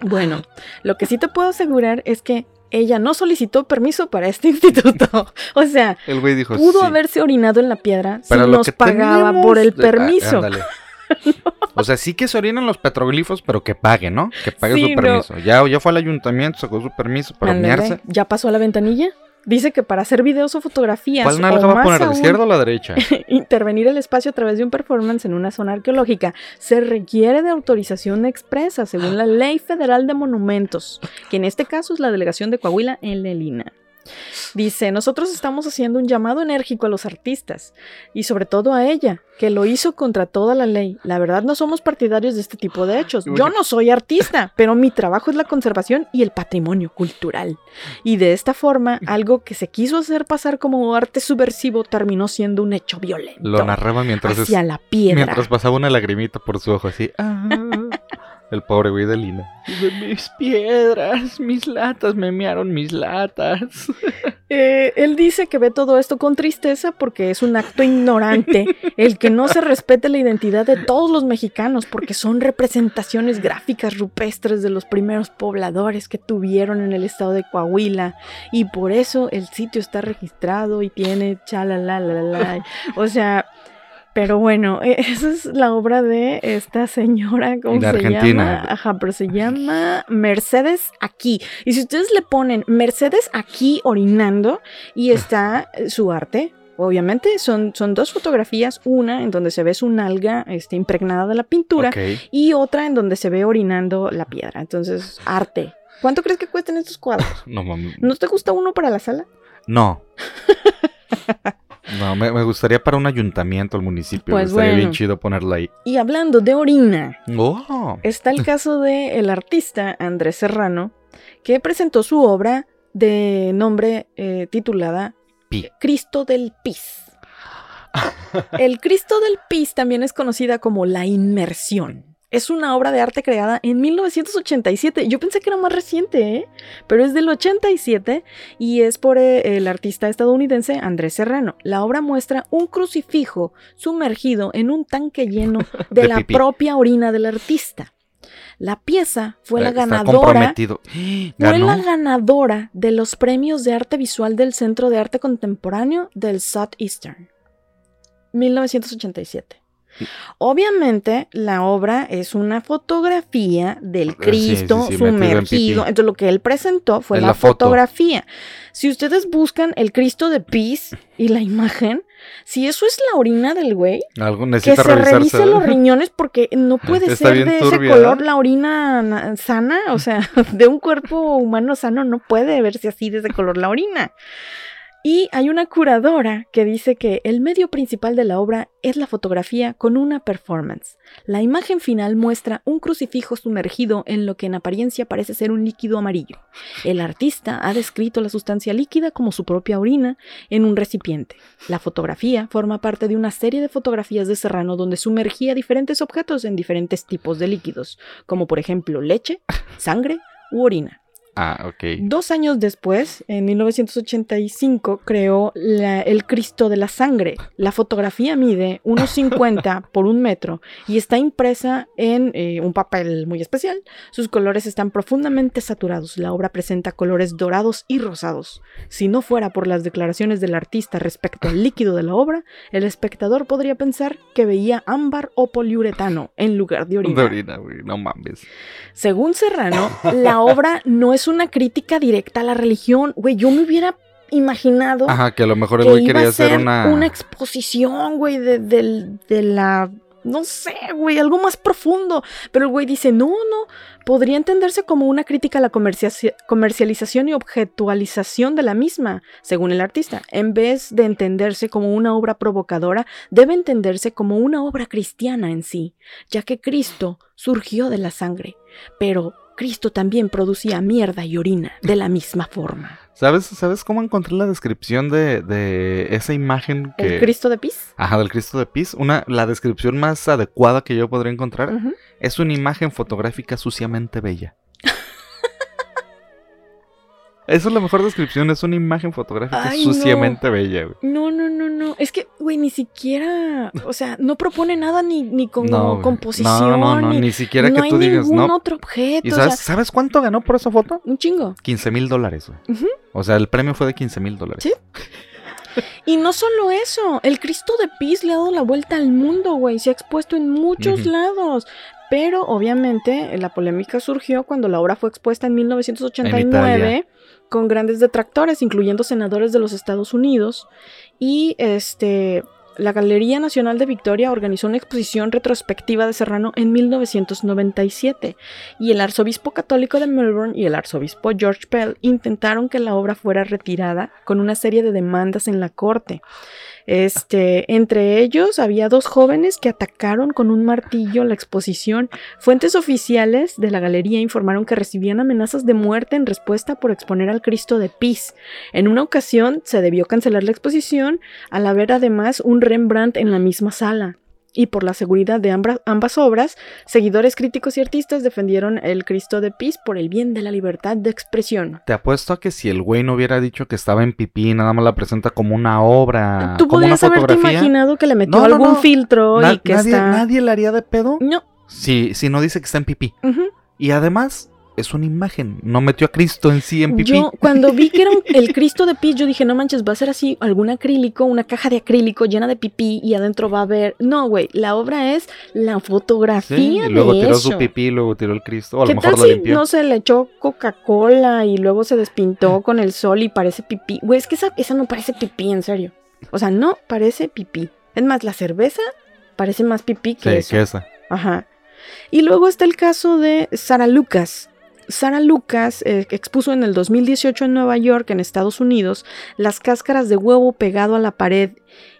Bueno, lo que sí te puedo asegurar es que ella no solicitó permiso para este (laughs) instituto. O sea, El güey dijo, pudo sí. haberse orinado en la piedra Pero si nos pagaba por el Ah, permiso. (laughs) (laughs) O sea, sí que se orinan los petroglifos, pero que pague, ¿no? Que pague Sí, su no. permiso. Ya, ya fue al ayuntamiento, sacó su permiso para mearse. ya pasó a la ventanilla. Dice que para hacer videos o fotografías ¿Cuál nalga va a poner, aún, izquierda o la derecha? (laughs) intervenir el espacio a través de un performance en una zona arqueológica se requiere de autorización expresa según la Ley Federal de Monumentos, que en este caso es la delegación de Coahuila en Lelina. Dice, nosotros estamos haciendo un llamado enérgico a los artistas y sobre todo a ella, que lo hizo contra toda la ley. La verdad no somos partidarios de este tipo de hechos. Yo no soy artista, pero mi trabajo es la conservación y el patrimonio cultural. Y de esta forma, algo que se quiso hacer pasar como arte subversivo terminó siendo un hecho violento. Lo narraba mientras, es- hacia la piedra. mientras pasaba una lagrimita por su ojo, así. ah, el pobre güey de Lina. Mis piedras, mis latas, me mearon mis latas. (laughs) Eh, él dice que ve todo esto con tristeza porque es un acto ignorante el que no se respete la identidad de todos los mexicanos porque son representaciones gráficas rupestres de los primeros pobladores que tuvieron en el estado de Coahuila y por eso el sitio está registrado y tiene chalalalalala. O sea, pero bueno, (laughs) eh, esa es la obra de esta señora, ¿cómo De se Argentina. llama? Ajá, pero se llama Mercedes Aquí. Y si ustedes le ponen Mercedes Aquí orinando y está eh, su arte, obviamente son, son dos fotografías, una en donde se ve su nalga este, impregnada de la pintura y otra en donde se ve orinando la piedra. Entonces, arte. ¿Cuánto crees que cuestan estos cuadros? (laughs) No mames. ¿No te gusta uno para la sala? No. No, me, me gustaría para un ayuntamiento, el municipio. Pues Estaría bien bueno. chido ponerla ahí. Y hablando de orina, Oh. está el (laughs) caso de el artista Andrés Serrano, que presentó su obra de nombre eh, titulada Pi. Cristo del Pis. El Cristo del Pis también es conocida como La Inmersión. Es una obra de arte creada en 1987. Yo pensé que era más reciente, ¿eh? pero es del 87 y es por eh, el artista estadounidense Andrés Serrano. La obra muestra un crucifijo sumergido en un tanque lleno (laughs) de, De la pipí. propia orina del artista. La pieza fue la Está ganadora (gasps) fue la ganadora de los premios de arte visual del Centro de Arte Contemporáneo del Southeastern. 1987. Obviamente, la obra es una fotografía del Eh, sí, Cristo sí, sí, metido en sumergido. Entonces, lo que él presentó fue la, la foto. fotografía. Si ustedes buscan el Cristo de Peace y la imagen, si eso es la orina del güey, que se revise los riñones porque no puede Está ser de turbia, ese color ¿eh? la orina na- sana, o sea, (laughs) de un cuerpo humano sano no puede verse así de ese color la orina. Y hay una curadora que dice que el medio principal de la obra es la fotografía con una performance. La imagen final muestra un crucifijo sumergido en lo que en apariencia parece ser un líquido amarillo. El artista ha descrito la sustancia líquida como su propia orina en un recipiente. La fotografía forma parte de una serie de fotografías de Serrano donde sumergía diferentes objetos en diferentes tipos de líquidos, como por ejemplo leche, sangre u orina. Ah, ok. Dos años después, en 1985, creó la- el Cristo de la Sangre. La fotografía mide 1,50 (laughs) por un metro y está impresa en eh, un papel muy especial. Sus colores están profundamente saturados. La obra presenta colores dorados y rosados. Si no fuera por las declaraciones del artista respecto al líquido de la obra, el espectador podría pensar que veía ámbar o poliuretano en lugar de (laughs) orina. De orina, güey. No mames. Según Serrano, la obra no es una crítica directa a la religión. Güey, yo me hubiera imaginado Ajá, que a lo mejor el güey quería hacer una. exposición, güey, de, de la... No sé, güey, algo más profundo. Pero el güey dice, no, no, podría entenderse como una crítica a la comercia- comercialización y objetualización de la misma, según el artista. En vez de entenderse como una obra provocadora, debe entenderse como una obra cristiana en sí, ya que Cristo surgió de la sangre. Pero Cristo también producía mierda y orina de la misma forma. ¿Sabes, ¿Sabes cómo encontré la descripción de, de esa imagen que. ¿El Cristo de Pis? Ajá, del Cristo de Pis. Una, la descripción más adecuada que yo podría encontrar es una imagen fotográfica suciamente bella. Esa es la mejor descripción, es una imagen fotográfica Ay, no. suciamente bella, güey. No, no, no, no. Es que, güey, ni siquiera. O sea, no propone nada ni, ni con No, composición. No, no, no, ni, ni siquiera no que hay tú digas, ningún no. otro objeto. ¿Y o sabes, sea, sabes cuánto ganó por esa foto? un chingo. 15 mil dólares, güey. O sea, el premio fue de 15 mil dólares. Sí. Y no solo eso, el Cristo de Pis le ha dado la vuelta al mundo, güey. Se ha expuesto en muchos lados. Pero obviamente la polémica surgió cuando la obra fue expuesta en 1989 con grandes detractores, incluyendo senadores de los Estados Unidos. Y este. La Galería Nacional de Victoria organizó una exposición retrospectiva de Serrano en 1997 y el arzobispo católico de Melbourne y el arzobispo George Pell intentaron que la obra fuera retirada con una serie de demandas en la corte. Este, entre ellos había dos jóvenes que atacaron con un martillo la exposición. Fuentes oficiales de la galería informaron que recibían amenazas de muerte en respuesta por exponer al Cristo de Pis. En una ocasión se debió cancelar la exposición al haber además un Rembrandt en la misma sala. Y por la seguridad de ambas obras, seguidores críticos y artistas defendieron el Cristo de Pis por el bien de la libertad de expresión. Te apuesto a que si el güey no hubiera dicho que estaba en pipí, nada más la presenta como una obra, Tú como una podrías haberte fotografía. imaginado que le metió No, no, algún no. filtro na- y que nadie, está... nadie le haría de pedo No. si, si no dice que está en pipí. Y además, es una imagen. No metió a Cristo en sí en pipí. Yo, cuando vi que era un- (laughs) el Cristo de Pis, yo dije, no manches, va a ser así algún acrílico, una caja de acrílico llena de pipí y adentro va a haber. No, güey, la obra es la Sí, fotografía y luego de tiró eso. su pipí, luego tiró el Cristo. O a ¿Qué lo mejor tal lo si limpió. no se le echó Coca-Cola y luego se despintó (laughs) con el sol y parece pipí? Güey, es que esa, esa no parece pipí, en serio. O sea, no parece pipí. Es más, la cerveza parece más pipí que Sí, eso. que esa. Ajá. Y luego está el caso de Sara Lucas. Sara Lucas eh, expuso en el 2018 en Nueva York, en Estados Unidos, las cáscaras de huevo pegado a la pared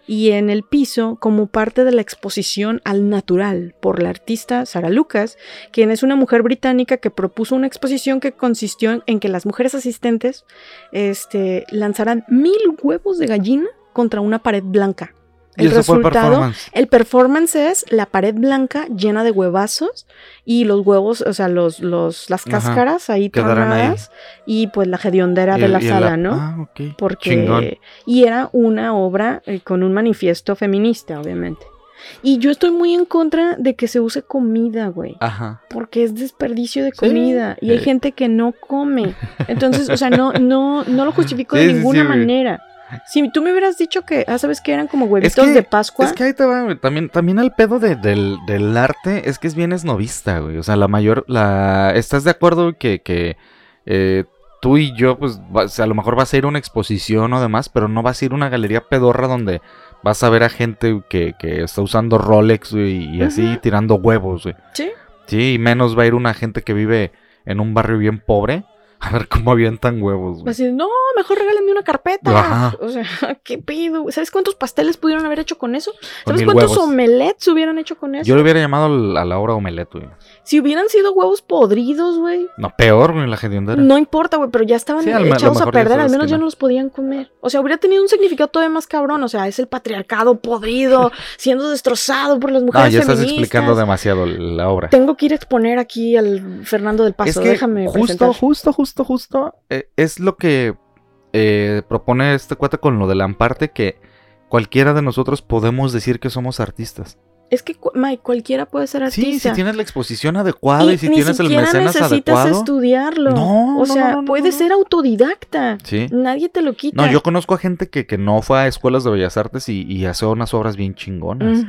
y en el piso como parte de la exposición al natural por la artista Sara Lucas, quien es una mujer británica que propuso una exposición que consistió en que las mujeres asistentes este, lanzaran mil huevos de gallina contra una pared blanca. El resultado, performance. el performance es la pared blanca llena de huevazos y los huevos, o sea, los, los, las Ajá, cáscaras ahí tronadas y pues la hediondera de la sala, ¿no? Ah, ok. porque Chingón. y era una obra eh, con un manifiesto feminista, obviamente. Y yo estoy muy en contra de que se use comida, güey, Ajá. porque es desperdicio de Sí. comida y hay Eh. gente que no come. Entonces, o sea, no no no lo justifico (laughs) Sí, de ninguna sí, manera. Si tú me hubieras dicho que, ah, sabes que eran como huevitos que- de Pascua, Es que ahí te va. También, también el pedo de- del, del arte es que es bien esnovista, güey. O sea, la mayor, la... ¿Estás de acuerdo que, que eh, tú y yo, pues, vas- a lo mejor vas a ir a una exposición o demás, pero no vas a ir a una galería pedorra donde vas a ver a gente que, que está usando Rolex, güey, y así tirando huevos, güey. sí, Sí, y menos va a ir una gente que vive en un barrio bien pobre a ver cómo avientan huevos, güey. Así, no, mejor regálenme una carpeta. Ajá. O sea, (laughs) ¿qué pido? ¿Sabes cuántos pasteles pudieron haber hecho con eso? ¿Sabes cuántos huevos. omelets hubieran hecho con eso? Yo le hubiera llamado a la hora omelette, güey. Si hubieran sido huevos podridos, güey. No, peor, güey, la hediondera. No importa, güey, pero ya estaban Sí, echados a perder, al menos ya no. no los podían comer. O sea, hubiera tenido un significado todavía más cabrón. O sea, es el patriarcado podrido, (laughs) siendo destrozado por las No, mujeres ya estás feministas. explicando demasiado la obra. Tengo que ir a exponer aquí al Fernando del Paso. es que Déjame justo, presentar. justo, justo, justo eh, es lo que eh, propone este cuate con lo del amparte que cualquiera de nosotros podemos decir que somos artistas. Es que, Mike, cualquiera puede ser artista. Sí, si tienes la exposición adecuada y, si ni tienes el siquiera mecenas necesitas adecuado. estudiarlo. No, o no, sea, no, no, puedes ser autodidacta. Sí. Nadie te lo quita. No, yo conozco a gente que, que no fue a escuelas de bellas artes y, y hace unas obras bien chingonas.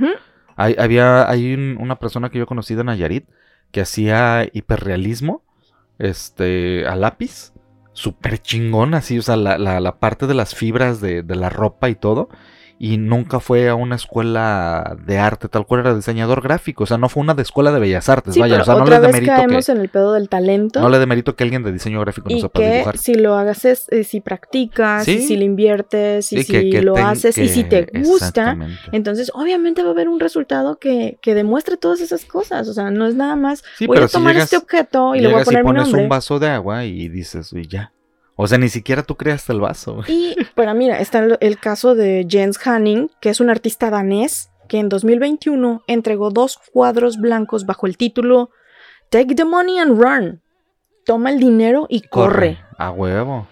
Hay, había, hay un- una persona que yo conocí de Nayarit que hacía hiperrealismo este, a lápiz. Súper chingón, así, o sea, la, la- la parte de las fibras de, de la ropa y todo. Y nunca fue a una escuela de arte, tal cual era diseñador gráfico. O sea, no fue una de escuela de bellas artes, Sí, vaya. pero O sea, no otra le vez demerito caemos que, en el pedo del talento. no le demerito que alguien de diseño gráfico no y sepa que dibujar. si lo hagas es eh, si practicas y Sí. si le inviertes y si que- lo ten- haces y si te gusta entonces obviamente va a haber un resultado que, que demuestre todas esas cosas o sea no es nada más Sí, voy pero a si tomar llegas- este objeto y le voy a Llegas y poner mi pones nombre un vaso de agua y dices, y ya. O sea, ni siquiera tú creaste el vaso. y pero mira está el, el caso de Jens Hanning que es un artista danés que en 2021 entregó dos cuadros blancos bajo el título Take the money and run toma el dinero y corre. A huevo.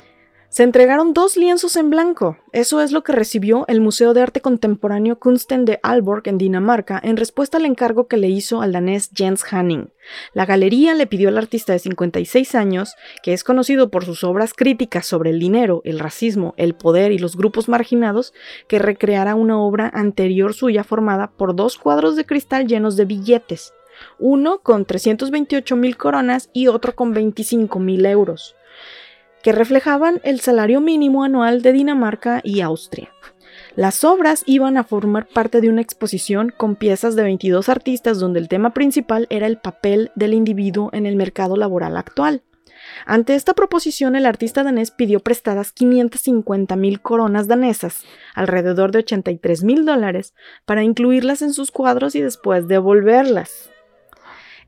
Se entregaron dos lienzos en blanco. Eso es lo que recibió el Museo de Arte Contemporáneo Kunsten de Aalborg en Dinamarca en respuesta al encargo que le hizo al danés Jens Hanning. La galería le pidió al artista de 56 años, que es conocido por sus obras críticas sobre el dinero, el racismo, el poder y los grupos marginados, que recreara una obra anterior suya formada por dos cuadros de cristal llenos de billetes, uno con 328 mil coronas y otro con 25 mil euros que reflejaban el salario mínimo anual de Dinamarca y Austria. Las obras iban a formar parte de una exposición con piezas de 22 artistas donde el tema principal era el papel del individuo en el mercado laboral actual. Ante esta proposición, el artista danés pidió prestadas 550 mil coronas danesas, alrededor de 83 mil dólares, para incluirlas en sus cuadros y después devolverlas.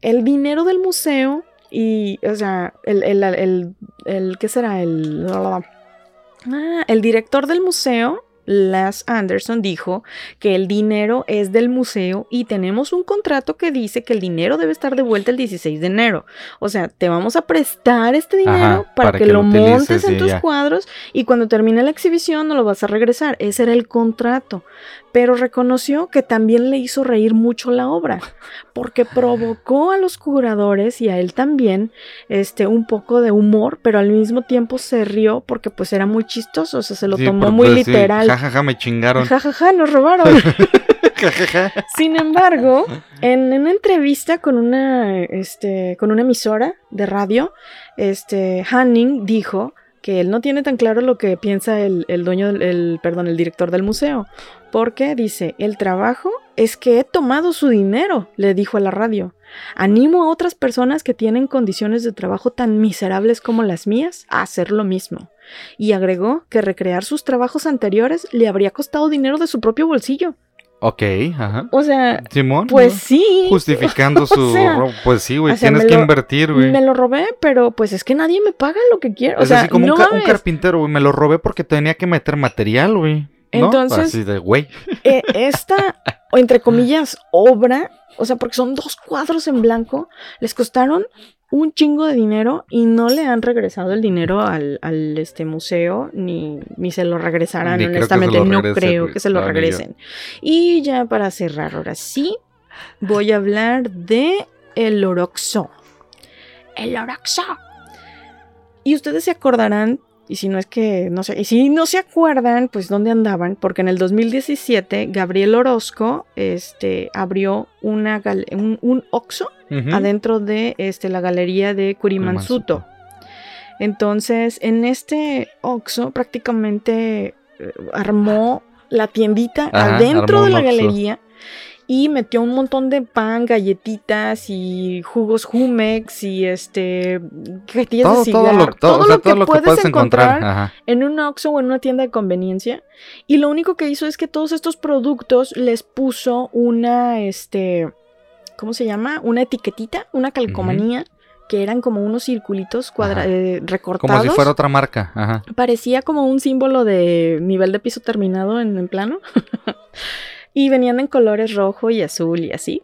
El dinero del museo y, o sea, el, el, el, el- ¿qué será? El, ah, el director del museo, Las Anderson, dijo que el dinero es del museo y tenemos un contrato que dice que el dinero debe estar de vuelta el 16 de enero. O sea, te vamos a prestar este dinero Ajá, para, para que, que lo lo utilices montes en tus ya. cuadros y cuando termine la exhibición no lo vas a regresar. Ese era el contrato. Pero reconoció que también le hizo reír mucho la obra, porque (laughs) provocó a los curadores y a él también este, un poco de humor, pero al mismo tiempo se rió porque pues era muy chistoso, o sea, se lo Sí, tomó muy pues, literal. Ja, ja, ja, me chingaron. Ja, ja, ja, nos robaron. (laughs) Sin embargo, en una entrevista con una, este, con una emisora de radio, este, Hanning dijo que él no tiene tan claro lo que piensa el, el dueño, el, perdón, el director del museo, porque dice, el trabajo es que he tomado su dinero, le dijo a la radio. Animo a otras personas que tienen condiciones de trabajo tan miserables como las mías a hacer lo mismo. Y agregó que recrear sus trabajos anteriores le habría costado dinero de su propio bolsillo. Ok, ajá. O sea, Simón. pues ¿no? sí. Justificando (laughs) O su. sea, ro- pues sí, güey. o sea, tienes que lo- invertir, güey. Me lo robé, pero pues es que nadie me paga lo que quiero. O Es sea, así como no un, ca- un carpintero, güey. Me lo robé porque tenía que meter material, güey. ¿No? Entonces- Así de, güey. (laughs) Eh, esta, entre comillas, obra, o sea, porque son dos cuadros en blanco, les costaron un chingo de dinero y no le han regresado el dinero al, al, este museo ni, ni se lo regresarán, Ni honestamente, lo no creo que se lo No, regresen. Y ya para cerrar, ahora sí, voy a hablar de el Oroxo. El Oroxo. Y ustedes se acordarán, y si no es que, no sé, y si no se acuerdan, pues dónde andaban, porque en el 2017 Gabriel Orozco este, abrió una un, un Oxxo adentro de este, la galería de Kurimansuto. Entonces, en este Oxxo prácticamente eh, armó la tiendita Ajá, adentro armó de la galería y metió un montón de pan, galletitas y jugos Jumex y este cajetillas Todo, de todo cigarro, lo, todo, o sea, todo lo que puedes encontrar. en un Oxxo o en una tienda de conveniencia. Y lo único que hizo es que todos estos productos les puso una, este, ¿cómo se llama? Una etiquetita, una calcomanía, que eran como unos circulitos cuadra Ajá. eh, Como recortados. si fuera otra marca. Ajá. Parecía como un símbolo de nivel de piso terminado en, en plano. (laughs) y venían en colores rojo y azul y así.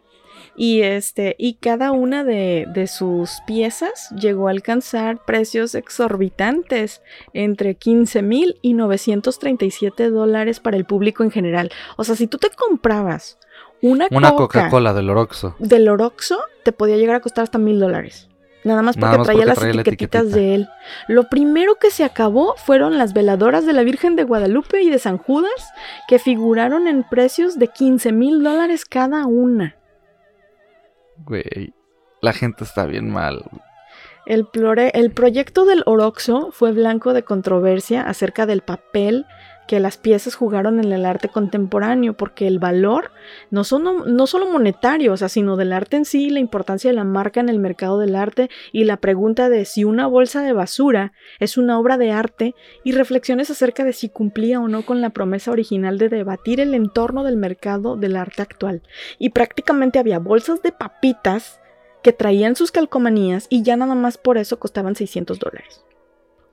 Y este, y cada una de, de sus piezas llegó a alcanzar precios exorbitantes, entre 15 mil y 937 dólares para el público en general. O sea, si tú te comprabas una, Una coca Coca-Cola del Oroxo. del Oroxo, te podía llegar a costar hasta mil dólares. Nada más porque Nada más traía porque las traía etiquetitas etiquetita. de él. Lo primero que se acabó fueron las veladoras de la Virgen de Guadalupe y de San Judas, que figuraron en precios de 15 mil dólares cada una. Güey. La gente está bien mal. El, el proyecto del Oroxo fue blanco de controversia acerca del papel que las piezas jugaron en el arte contemporáneo, porque el valor no, son, no solo monetario, o sea, sino del arte en sí, la importancia de la marca en el mercado del arte y la pregunta de si una bolsa de basura es una obra de arte y reflexiones acerca de si cumplía o no con la promesa original de debatir el entorno del mercado del arte actual. Y prácticamente había bolsas de papitas que traían sus calcomanías y ya nada más por eso costaban 600 dólares.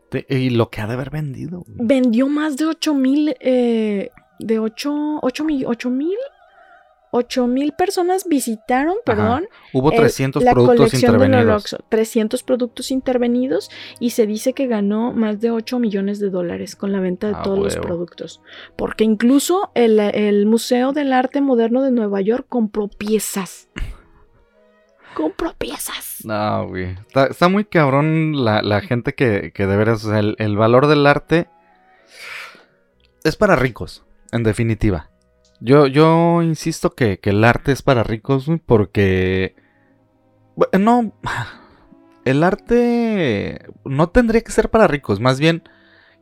Te- Y lo que ha de haber vendido. güey. Vendió más de 8 mil, eh, de 8, 8 mil, 8 mil, 8 mil personas visitaron, perdón, Hubo el- 300 la productos intervenidos. Oroxo. 300 productos intervenidos y se dice que ganó más de 8 millones de dólares con la venta de Ah, todos los productos. Porque incluso el, el Museo del Arte Moderno de Nueva York compró piezas. (laughs) compró piezas. No, güey. Está, muy cabrón la, la gente que, que de veras, el, el valor del arte es para ricos, en definitiva. Yo, yo insisto que, que el arte es para ricos, güey, porque... No, (sighs) el arte no tendría que ser para ricos, más bien...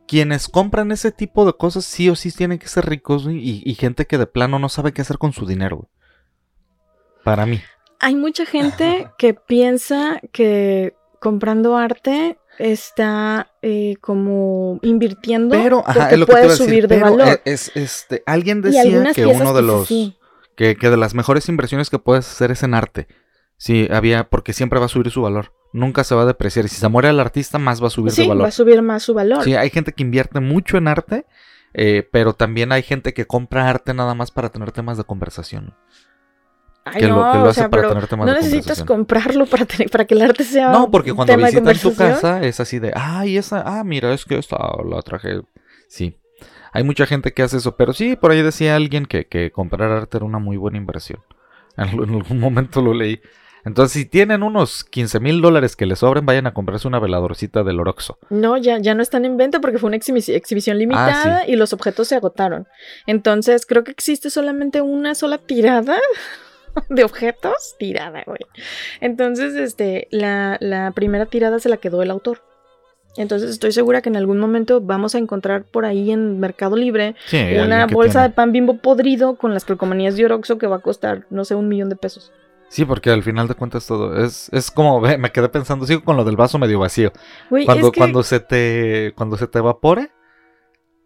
Quienes compran ese tipo de cosas sí o sí tienen que ser ricos y, y gente que de plano no sabe qué hacer con su dinero. güey. Para mí. Hay mucha gente que piensa que comprando arte está eh, como invirtiendo Pero, ajá, porque es lo que puede a decir, subir de valor. Es, este, alguien decía que uno de los sí. que, que de las mejores inversiones que puedes hacer es en arte. Sí, había porque siempre va a subir su valor. Nunca se va a depreciar. Y si se muere el artista, más va a subir Sí, de va valor. a subir más su valor. Sí, hay gente que invierte mucho en arte, eh, pero también hay gente que compra arte nada más para tener temas de conversación. Ay, que lo- no, que lo hace sea, para tener temas no de necesitas comprarlo para, tener- para que el arte sea No, porque cuando tema visitan tu casa es así de, ay, esa, ah, mira, es que esta la traje. Sí, hay mucha gente que hace eso, pero sí, por ahí decía alguien que, que comprar arte era una muy buena inversión. (laughs) En, en algún momento lo leí. Entonces, si tienen unos 15 mil dólares que les sobren, vayan a comprarse una veladorcita del Oroxo. No, ya, ya no están en venta porque fue una exhibi- exhibición limitada Ah, y los objetos se agotaron. Entonces, creo que existe solamente una sola tirada (laughs) de objetos. Tirada, güey. Entonces, este, la, la primera tirada se la quedó el autor. Entonces estoy segura que en algún momento vamos a encontrar por ahí en Mercado Libre Sí, una bolsa tiene. de pan bimbo podrido con las calcomanías de Oroxo que va a costar, no sé, un millón de pesos. Sí, porque al final de cuentas todo es, es como, me quedé pensando, sigo con lo del vaso medio vacío. Cuando, es que... cuando se te, cuando se te evapore,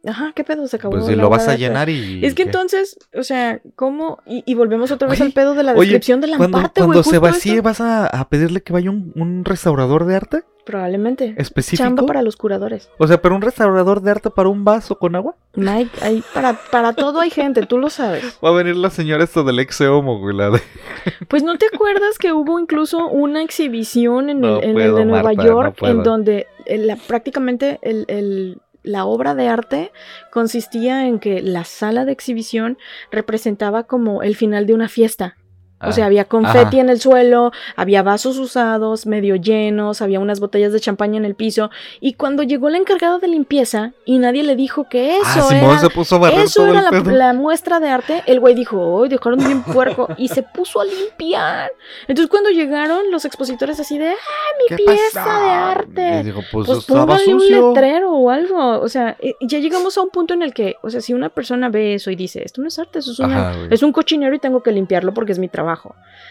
Ajá, ¿qué pedo? Se acabó. pues si la lo vas a de llenar y. Es que ¿qué? entonces, o sea, ¿cómo? Y, y volvemos otra vez Oye, al pedo de la oye, descripción Cuando, empate, cuando güey. se vacíe, esto. ¿vas a, a pedirle que vaya un, un restaurador de arte Probablemente. específico? Chamba para los curadores. O sea, pero un restaurador de arte para un vaso con agua. Mike, hay, para, para todo hay gente, tú lo sabes. (laughs) Va a venir la señora esta del ex homo, güey, la de... (laughs) Pues no te acuerdas que hubo incluso una exhibición en No el, en el puedo, de Nueva Marta, York en donde el- la- prácticamente el, el- la obra de arte consistía en que la sala de exhibición representaba como el final de una fiesta. O sea, había confeti ajá. en el suelo, había vasos usados, medio llenos, había unas botellas de champaña en el piso. Y cuando llegó la encargada de limpieza y nadie le dijo que eso ah, era se puso a eso era la, la muestra de arte. El güey dijo, ¡ay, dejaron bien puerco! Y se puso a limpiar. Entonces, cuando llegaron los expositores así de, ¡ah, mi ¿Qué pieza pasó? de Y arte! dijo, pues, Pues póngale un letrero o algo. O sea, ya llegamos a un punto en el que, o sea, si una persona ve eso y dice, esto no es arte, eso es, una- Ajá, es un cochinero y tengo que limpiarlo porque es mi trabajo.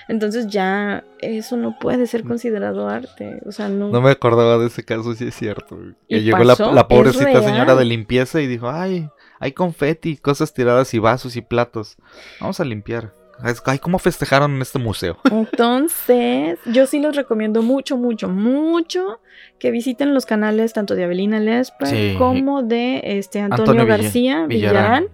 Entonces ya eso no puede ser considerado arte. O sea, no. No me acordaba de ese caso, sí es cierto. güey. ¿Y Que llegó la, la ¿Es pobrecita señora de limpieza y dijo, ay, hay confeti, cosas tiradas y vasos y platos. Vamos a limpiar. Ay, ¿cómo festejaron en este museo? (laughs) Entonces, yo sí les recomiendo mucho, mucho, mucho que visiten los canales tanto de Avelina Lesper Sí. como de este Antonio, García Villarán.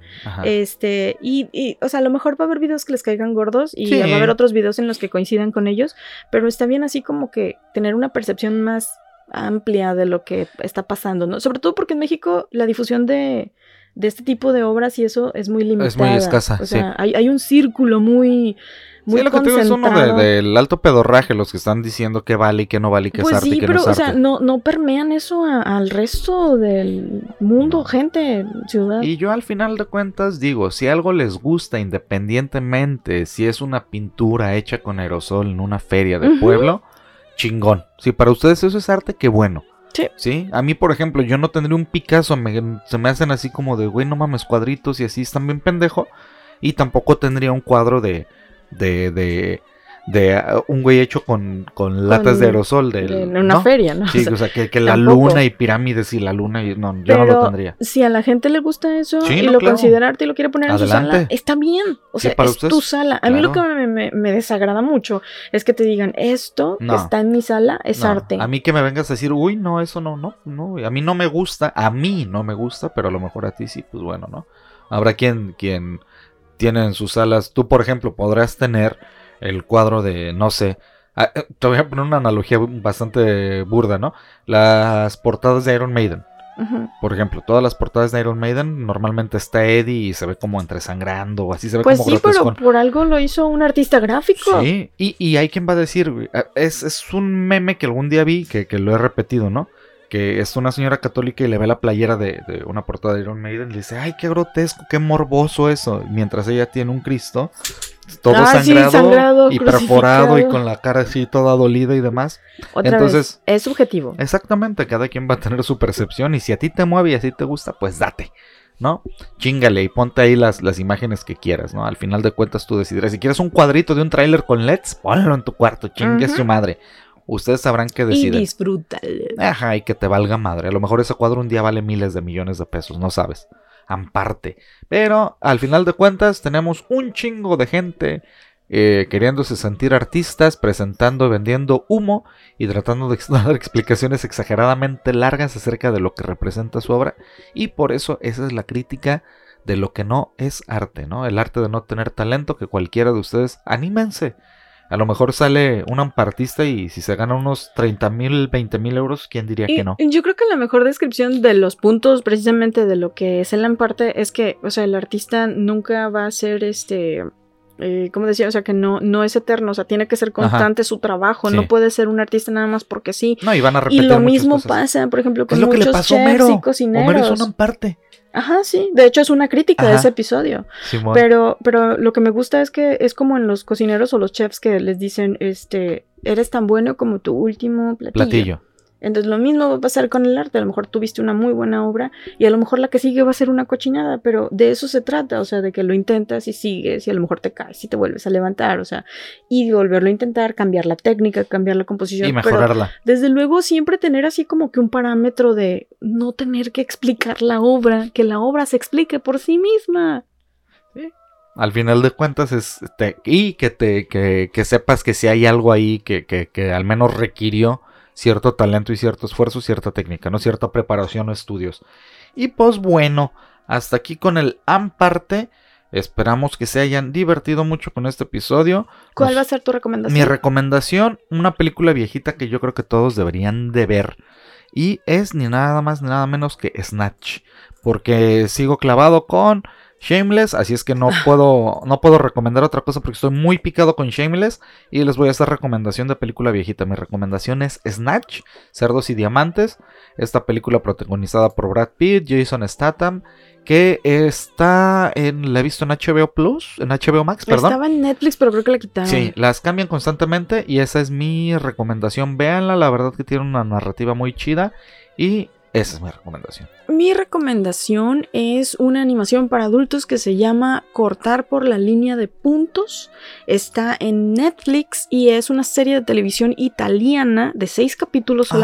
Este, y, y, o sea, a lo mejor va a haber videos que les caigan gordos y Sí. va a haber otros videos en los que coincidan con ellos, pero está bien así como que tener una percepción más amplia de lo que está pasando, ¿no? Sobre todo porque en México la difusión de, de este tipo de obras y eso es muy limitada. escasa, O sea, hay, hay un círculo muy, muy sí, lo que te digo es uno de- concentrado. del alto pedorraje, los que están diciendo que vale y que no vale y que Pues es arte sí, y que pero, no es o arte. sea, no, no permean eso a- al resto del mundo, gente, ciudad. Y yo al final de cuentas digo, si algo les gusta independientemente, si es una pintura hecha con aerosol en una feria de Ujú. pueblo, chingón. Si para ustedes eso es arte, qué bueno. Sí. A mí, por ejemplo, yo no tendría un Picasso, se me hacen así como de, güey, no mames, cuadritos y así están bien pendejo. Y tampoco tendría un cuadro de, de, de, de uh, un güey hecho con, con latas de aerosol. del- de- en una ¿no? feria, ¿no? Sí, O sea, o sea, que, que la tampoco. luna y pirámides y la luna, y no, yo no lo tendría. si a la gente le gusta eso Sí, y no, lo claro. considera arte y lo quiere poner en su sala, está bien. O Sí, sea, para es ustedes, tu sala. A mí lo que me, me- me desagrada mucho es que te digan, esto está en mi sala, es arte. A mí que me vengas a decir, uy, no, eso no, no, no. A mí no me gusta, a mí no me gusta, pero a lo mejor a ti sí, pues bueno, ¿no? Habrá quien, quien tiene en sus salas, tú por ejemplo, podrás tener el cuadro de, no sé, ah, eh, te voy a poner una analogía bastante burda, ¿no? Las portadas de Iron Maiden. Por ejemplo, todas las portadas de Iron Maiden normalmente está Eddie y se ve como entre sangrando o así se ve Pues como sí, pero por algo lo hizo un artista gráfico. Sí, y, y hay quien va a decir, ah, es, es un meme que algún día vi, que, que lo he repetido, ¿no? Que es una señora católica y le ve la playera de, de una portada de Iron Maiden y le dice, ay, qué grotesco, qué morboso eso. Mientras ella tiene un Cristo, todo Ah, sí, sangrado, y perforado y con la cara así toda dolida y demás. Otra Entonces- vez, es subjetivo. Exactamente, cada quien va a tener su percepción y si a ti te mueve y así te gusta, pues date, ¿no? Chingale y ponte ahí las, las imágenes que quieras, ¿no? Al final de cuentas tú decidirás. Si quieres un cuadrito de un tráiler con LEDs, ponlo en tu cuarto, chingue Ujú. su madre. Ustedes sabrán qué Y deciden. disfrútalo. Ajá, y que te valga madre. A lo mejor ese cuadro un día vale miles de millones de pesos, no sabes. Amparte. Pero al final de cuentas tenemos un chingo de gente eh, queriéndose sentir artistas, presentando, vendiendo humo y tratando de (laughs) dar explicaciones exageradamente largas acerca de lo que representa su obra. Y por eso esa es la crítica de lo que no es arte, ¿no? El arte de no tener talento, que cualquiera de ustedes, anímense. A lo mejor sale un ampartista y si se gana unos 30 mil, 20 mil euros, ¿quién diría Y que no? Yo creo que la mejor descripción de los puntos precisamente de lo que es el emparte es que, o sea, el artista nunca va a ser este... Eh, como decía, o sea, que no, no es eterno, o sea, tiene que ser constante su trabajo, Sí. no puede ser un artista nada más porque sí. No, y van a Y repetir lo muchas mismo cosas. pasa, por ejemplo, ¿Qué con es lo que le muchos pasó chefs Homero? y Homero cocineros. es una parte. Ajá, sí, de hecho es una crítica de ese episodio. Simón. Pero, pero lo que me gusta es que es como en los cocineros o los chefs que les dicen, este, eres tan bueno como tu último platillo. Platillo. Entonces lo mismo va a pasar con el arte. A lo mejor tuviste una muy buena obra y a lo mejor la que sigue va a ser una cochinada, pero de eso se trata, o sea, de que lo intentas y sigues y a lo mejor te caes y te vuelves a levantar, o sea, y volverlo a intentar, cambiar la técnica, cambiar la composición. Y mejorarla. desde luego siempre tener así como que un parámetro de no tener que explicar la obra, que la obra se explique por sí misma. Al final de cuentas, es, y que, te, que, que sepas que si hay algo ahí que, que, que al menos requirió cierto talento y cierto esfuerzo, cierta técnica, ¿no? Cierta preparación o estudios. Y pues bueno, hasta aquí con el AMParte. Esperamos que se hayan divertido mucho con este episodio. ¿Cuál va a ser tu recomendación? Mi recomendación, una película viejita que yo creo que todos deberían de ver. Y es ni nada más ni nada menos que Snatch. Porque sigo clavado con Shameless. Así es que no puedo, no puedo recomendar otra cosa porque estoy muy picado con Shameless. Y les voy a hacer recomendación de película viejita. Mi recomendación es Snatch, Cerdos y Diamantes. Esta película protagonizada por Brad Pitt, Jason Statham. Que está en. La he visto en HBO Plus. En HBO Max, perdón. Estaba en Netflix, pero creo que la quitaron. Sí, las cambian constantemente y esa es mi recomendación. Véanla, la verdad que tiene una narrativa muy chida y esa es mi recomendación. Mi recomendación es una animación para adultos que se llama Cortar por la línea de puntos. Está en Netflix y es una serie de televisión italiana de seis capítulos Ah.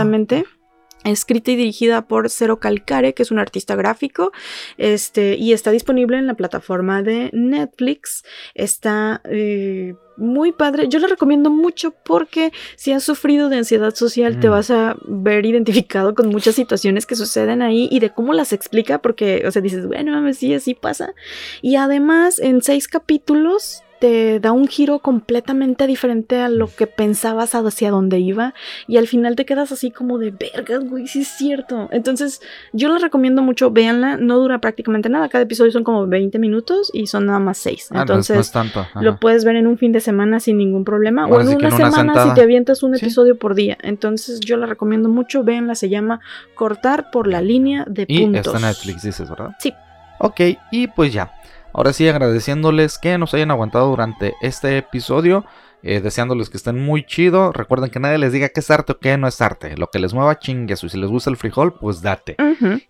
Escrita y dirigida por Cero Calcare, que es un artista gráfico, este, y está disponible en la plataforma de Netflix. Está eh, muy padre. Yo la recomiendo mucho porque si has sufrido de ansiedad social, te Mm. vas a ver identificado con muchas situaciones que suceden ahí y de cómo las explica, porque, o sea, dices, bueno, mames, sí, así pasa. Y además, en seis capítulos te da un giro completamente diferente a lo que pensabas hacia dónde iba y al final te quedas así como de vergas, güey, sí es cierto. Entonces, yo la recomiendo mucho, véanla, no dura prácticamente nada, cada episodio son como 20 minutos y son nada más seis. Ah, no es- Entonces, no es tanto. lo puedes ver en un fin de semana sin ningún problema. O en una en una semana sentada. si te avientas un Sí. episodio por día. Entonces yo la recomiendo mucho. Véanla, se llama Cortar por la línea de Y puntos. está en Netflix, dices, ¿verdad? Sí. Ok, y pues ya. Ahora sí, agradeciéndoles que nos hayan aguantado durante este episodio. eh, deseándoles que estén muy chido. Recuerden que nadie les diga qué es arte o qué no es arte. Lo que les mueva chingue. Y si les gusta el frijol, pues date.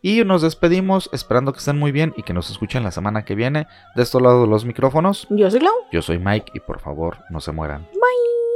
Y nos despedimos esperando que estén muy bien y que nos escuchen la semana que viene. De este lado de los micrófonos, Yo soy Clau. yo soy Mike y por favor no se mueran. Bye.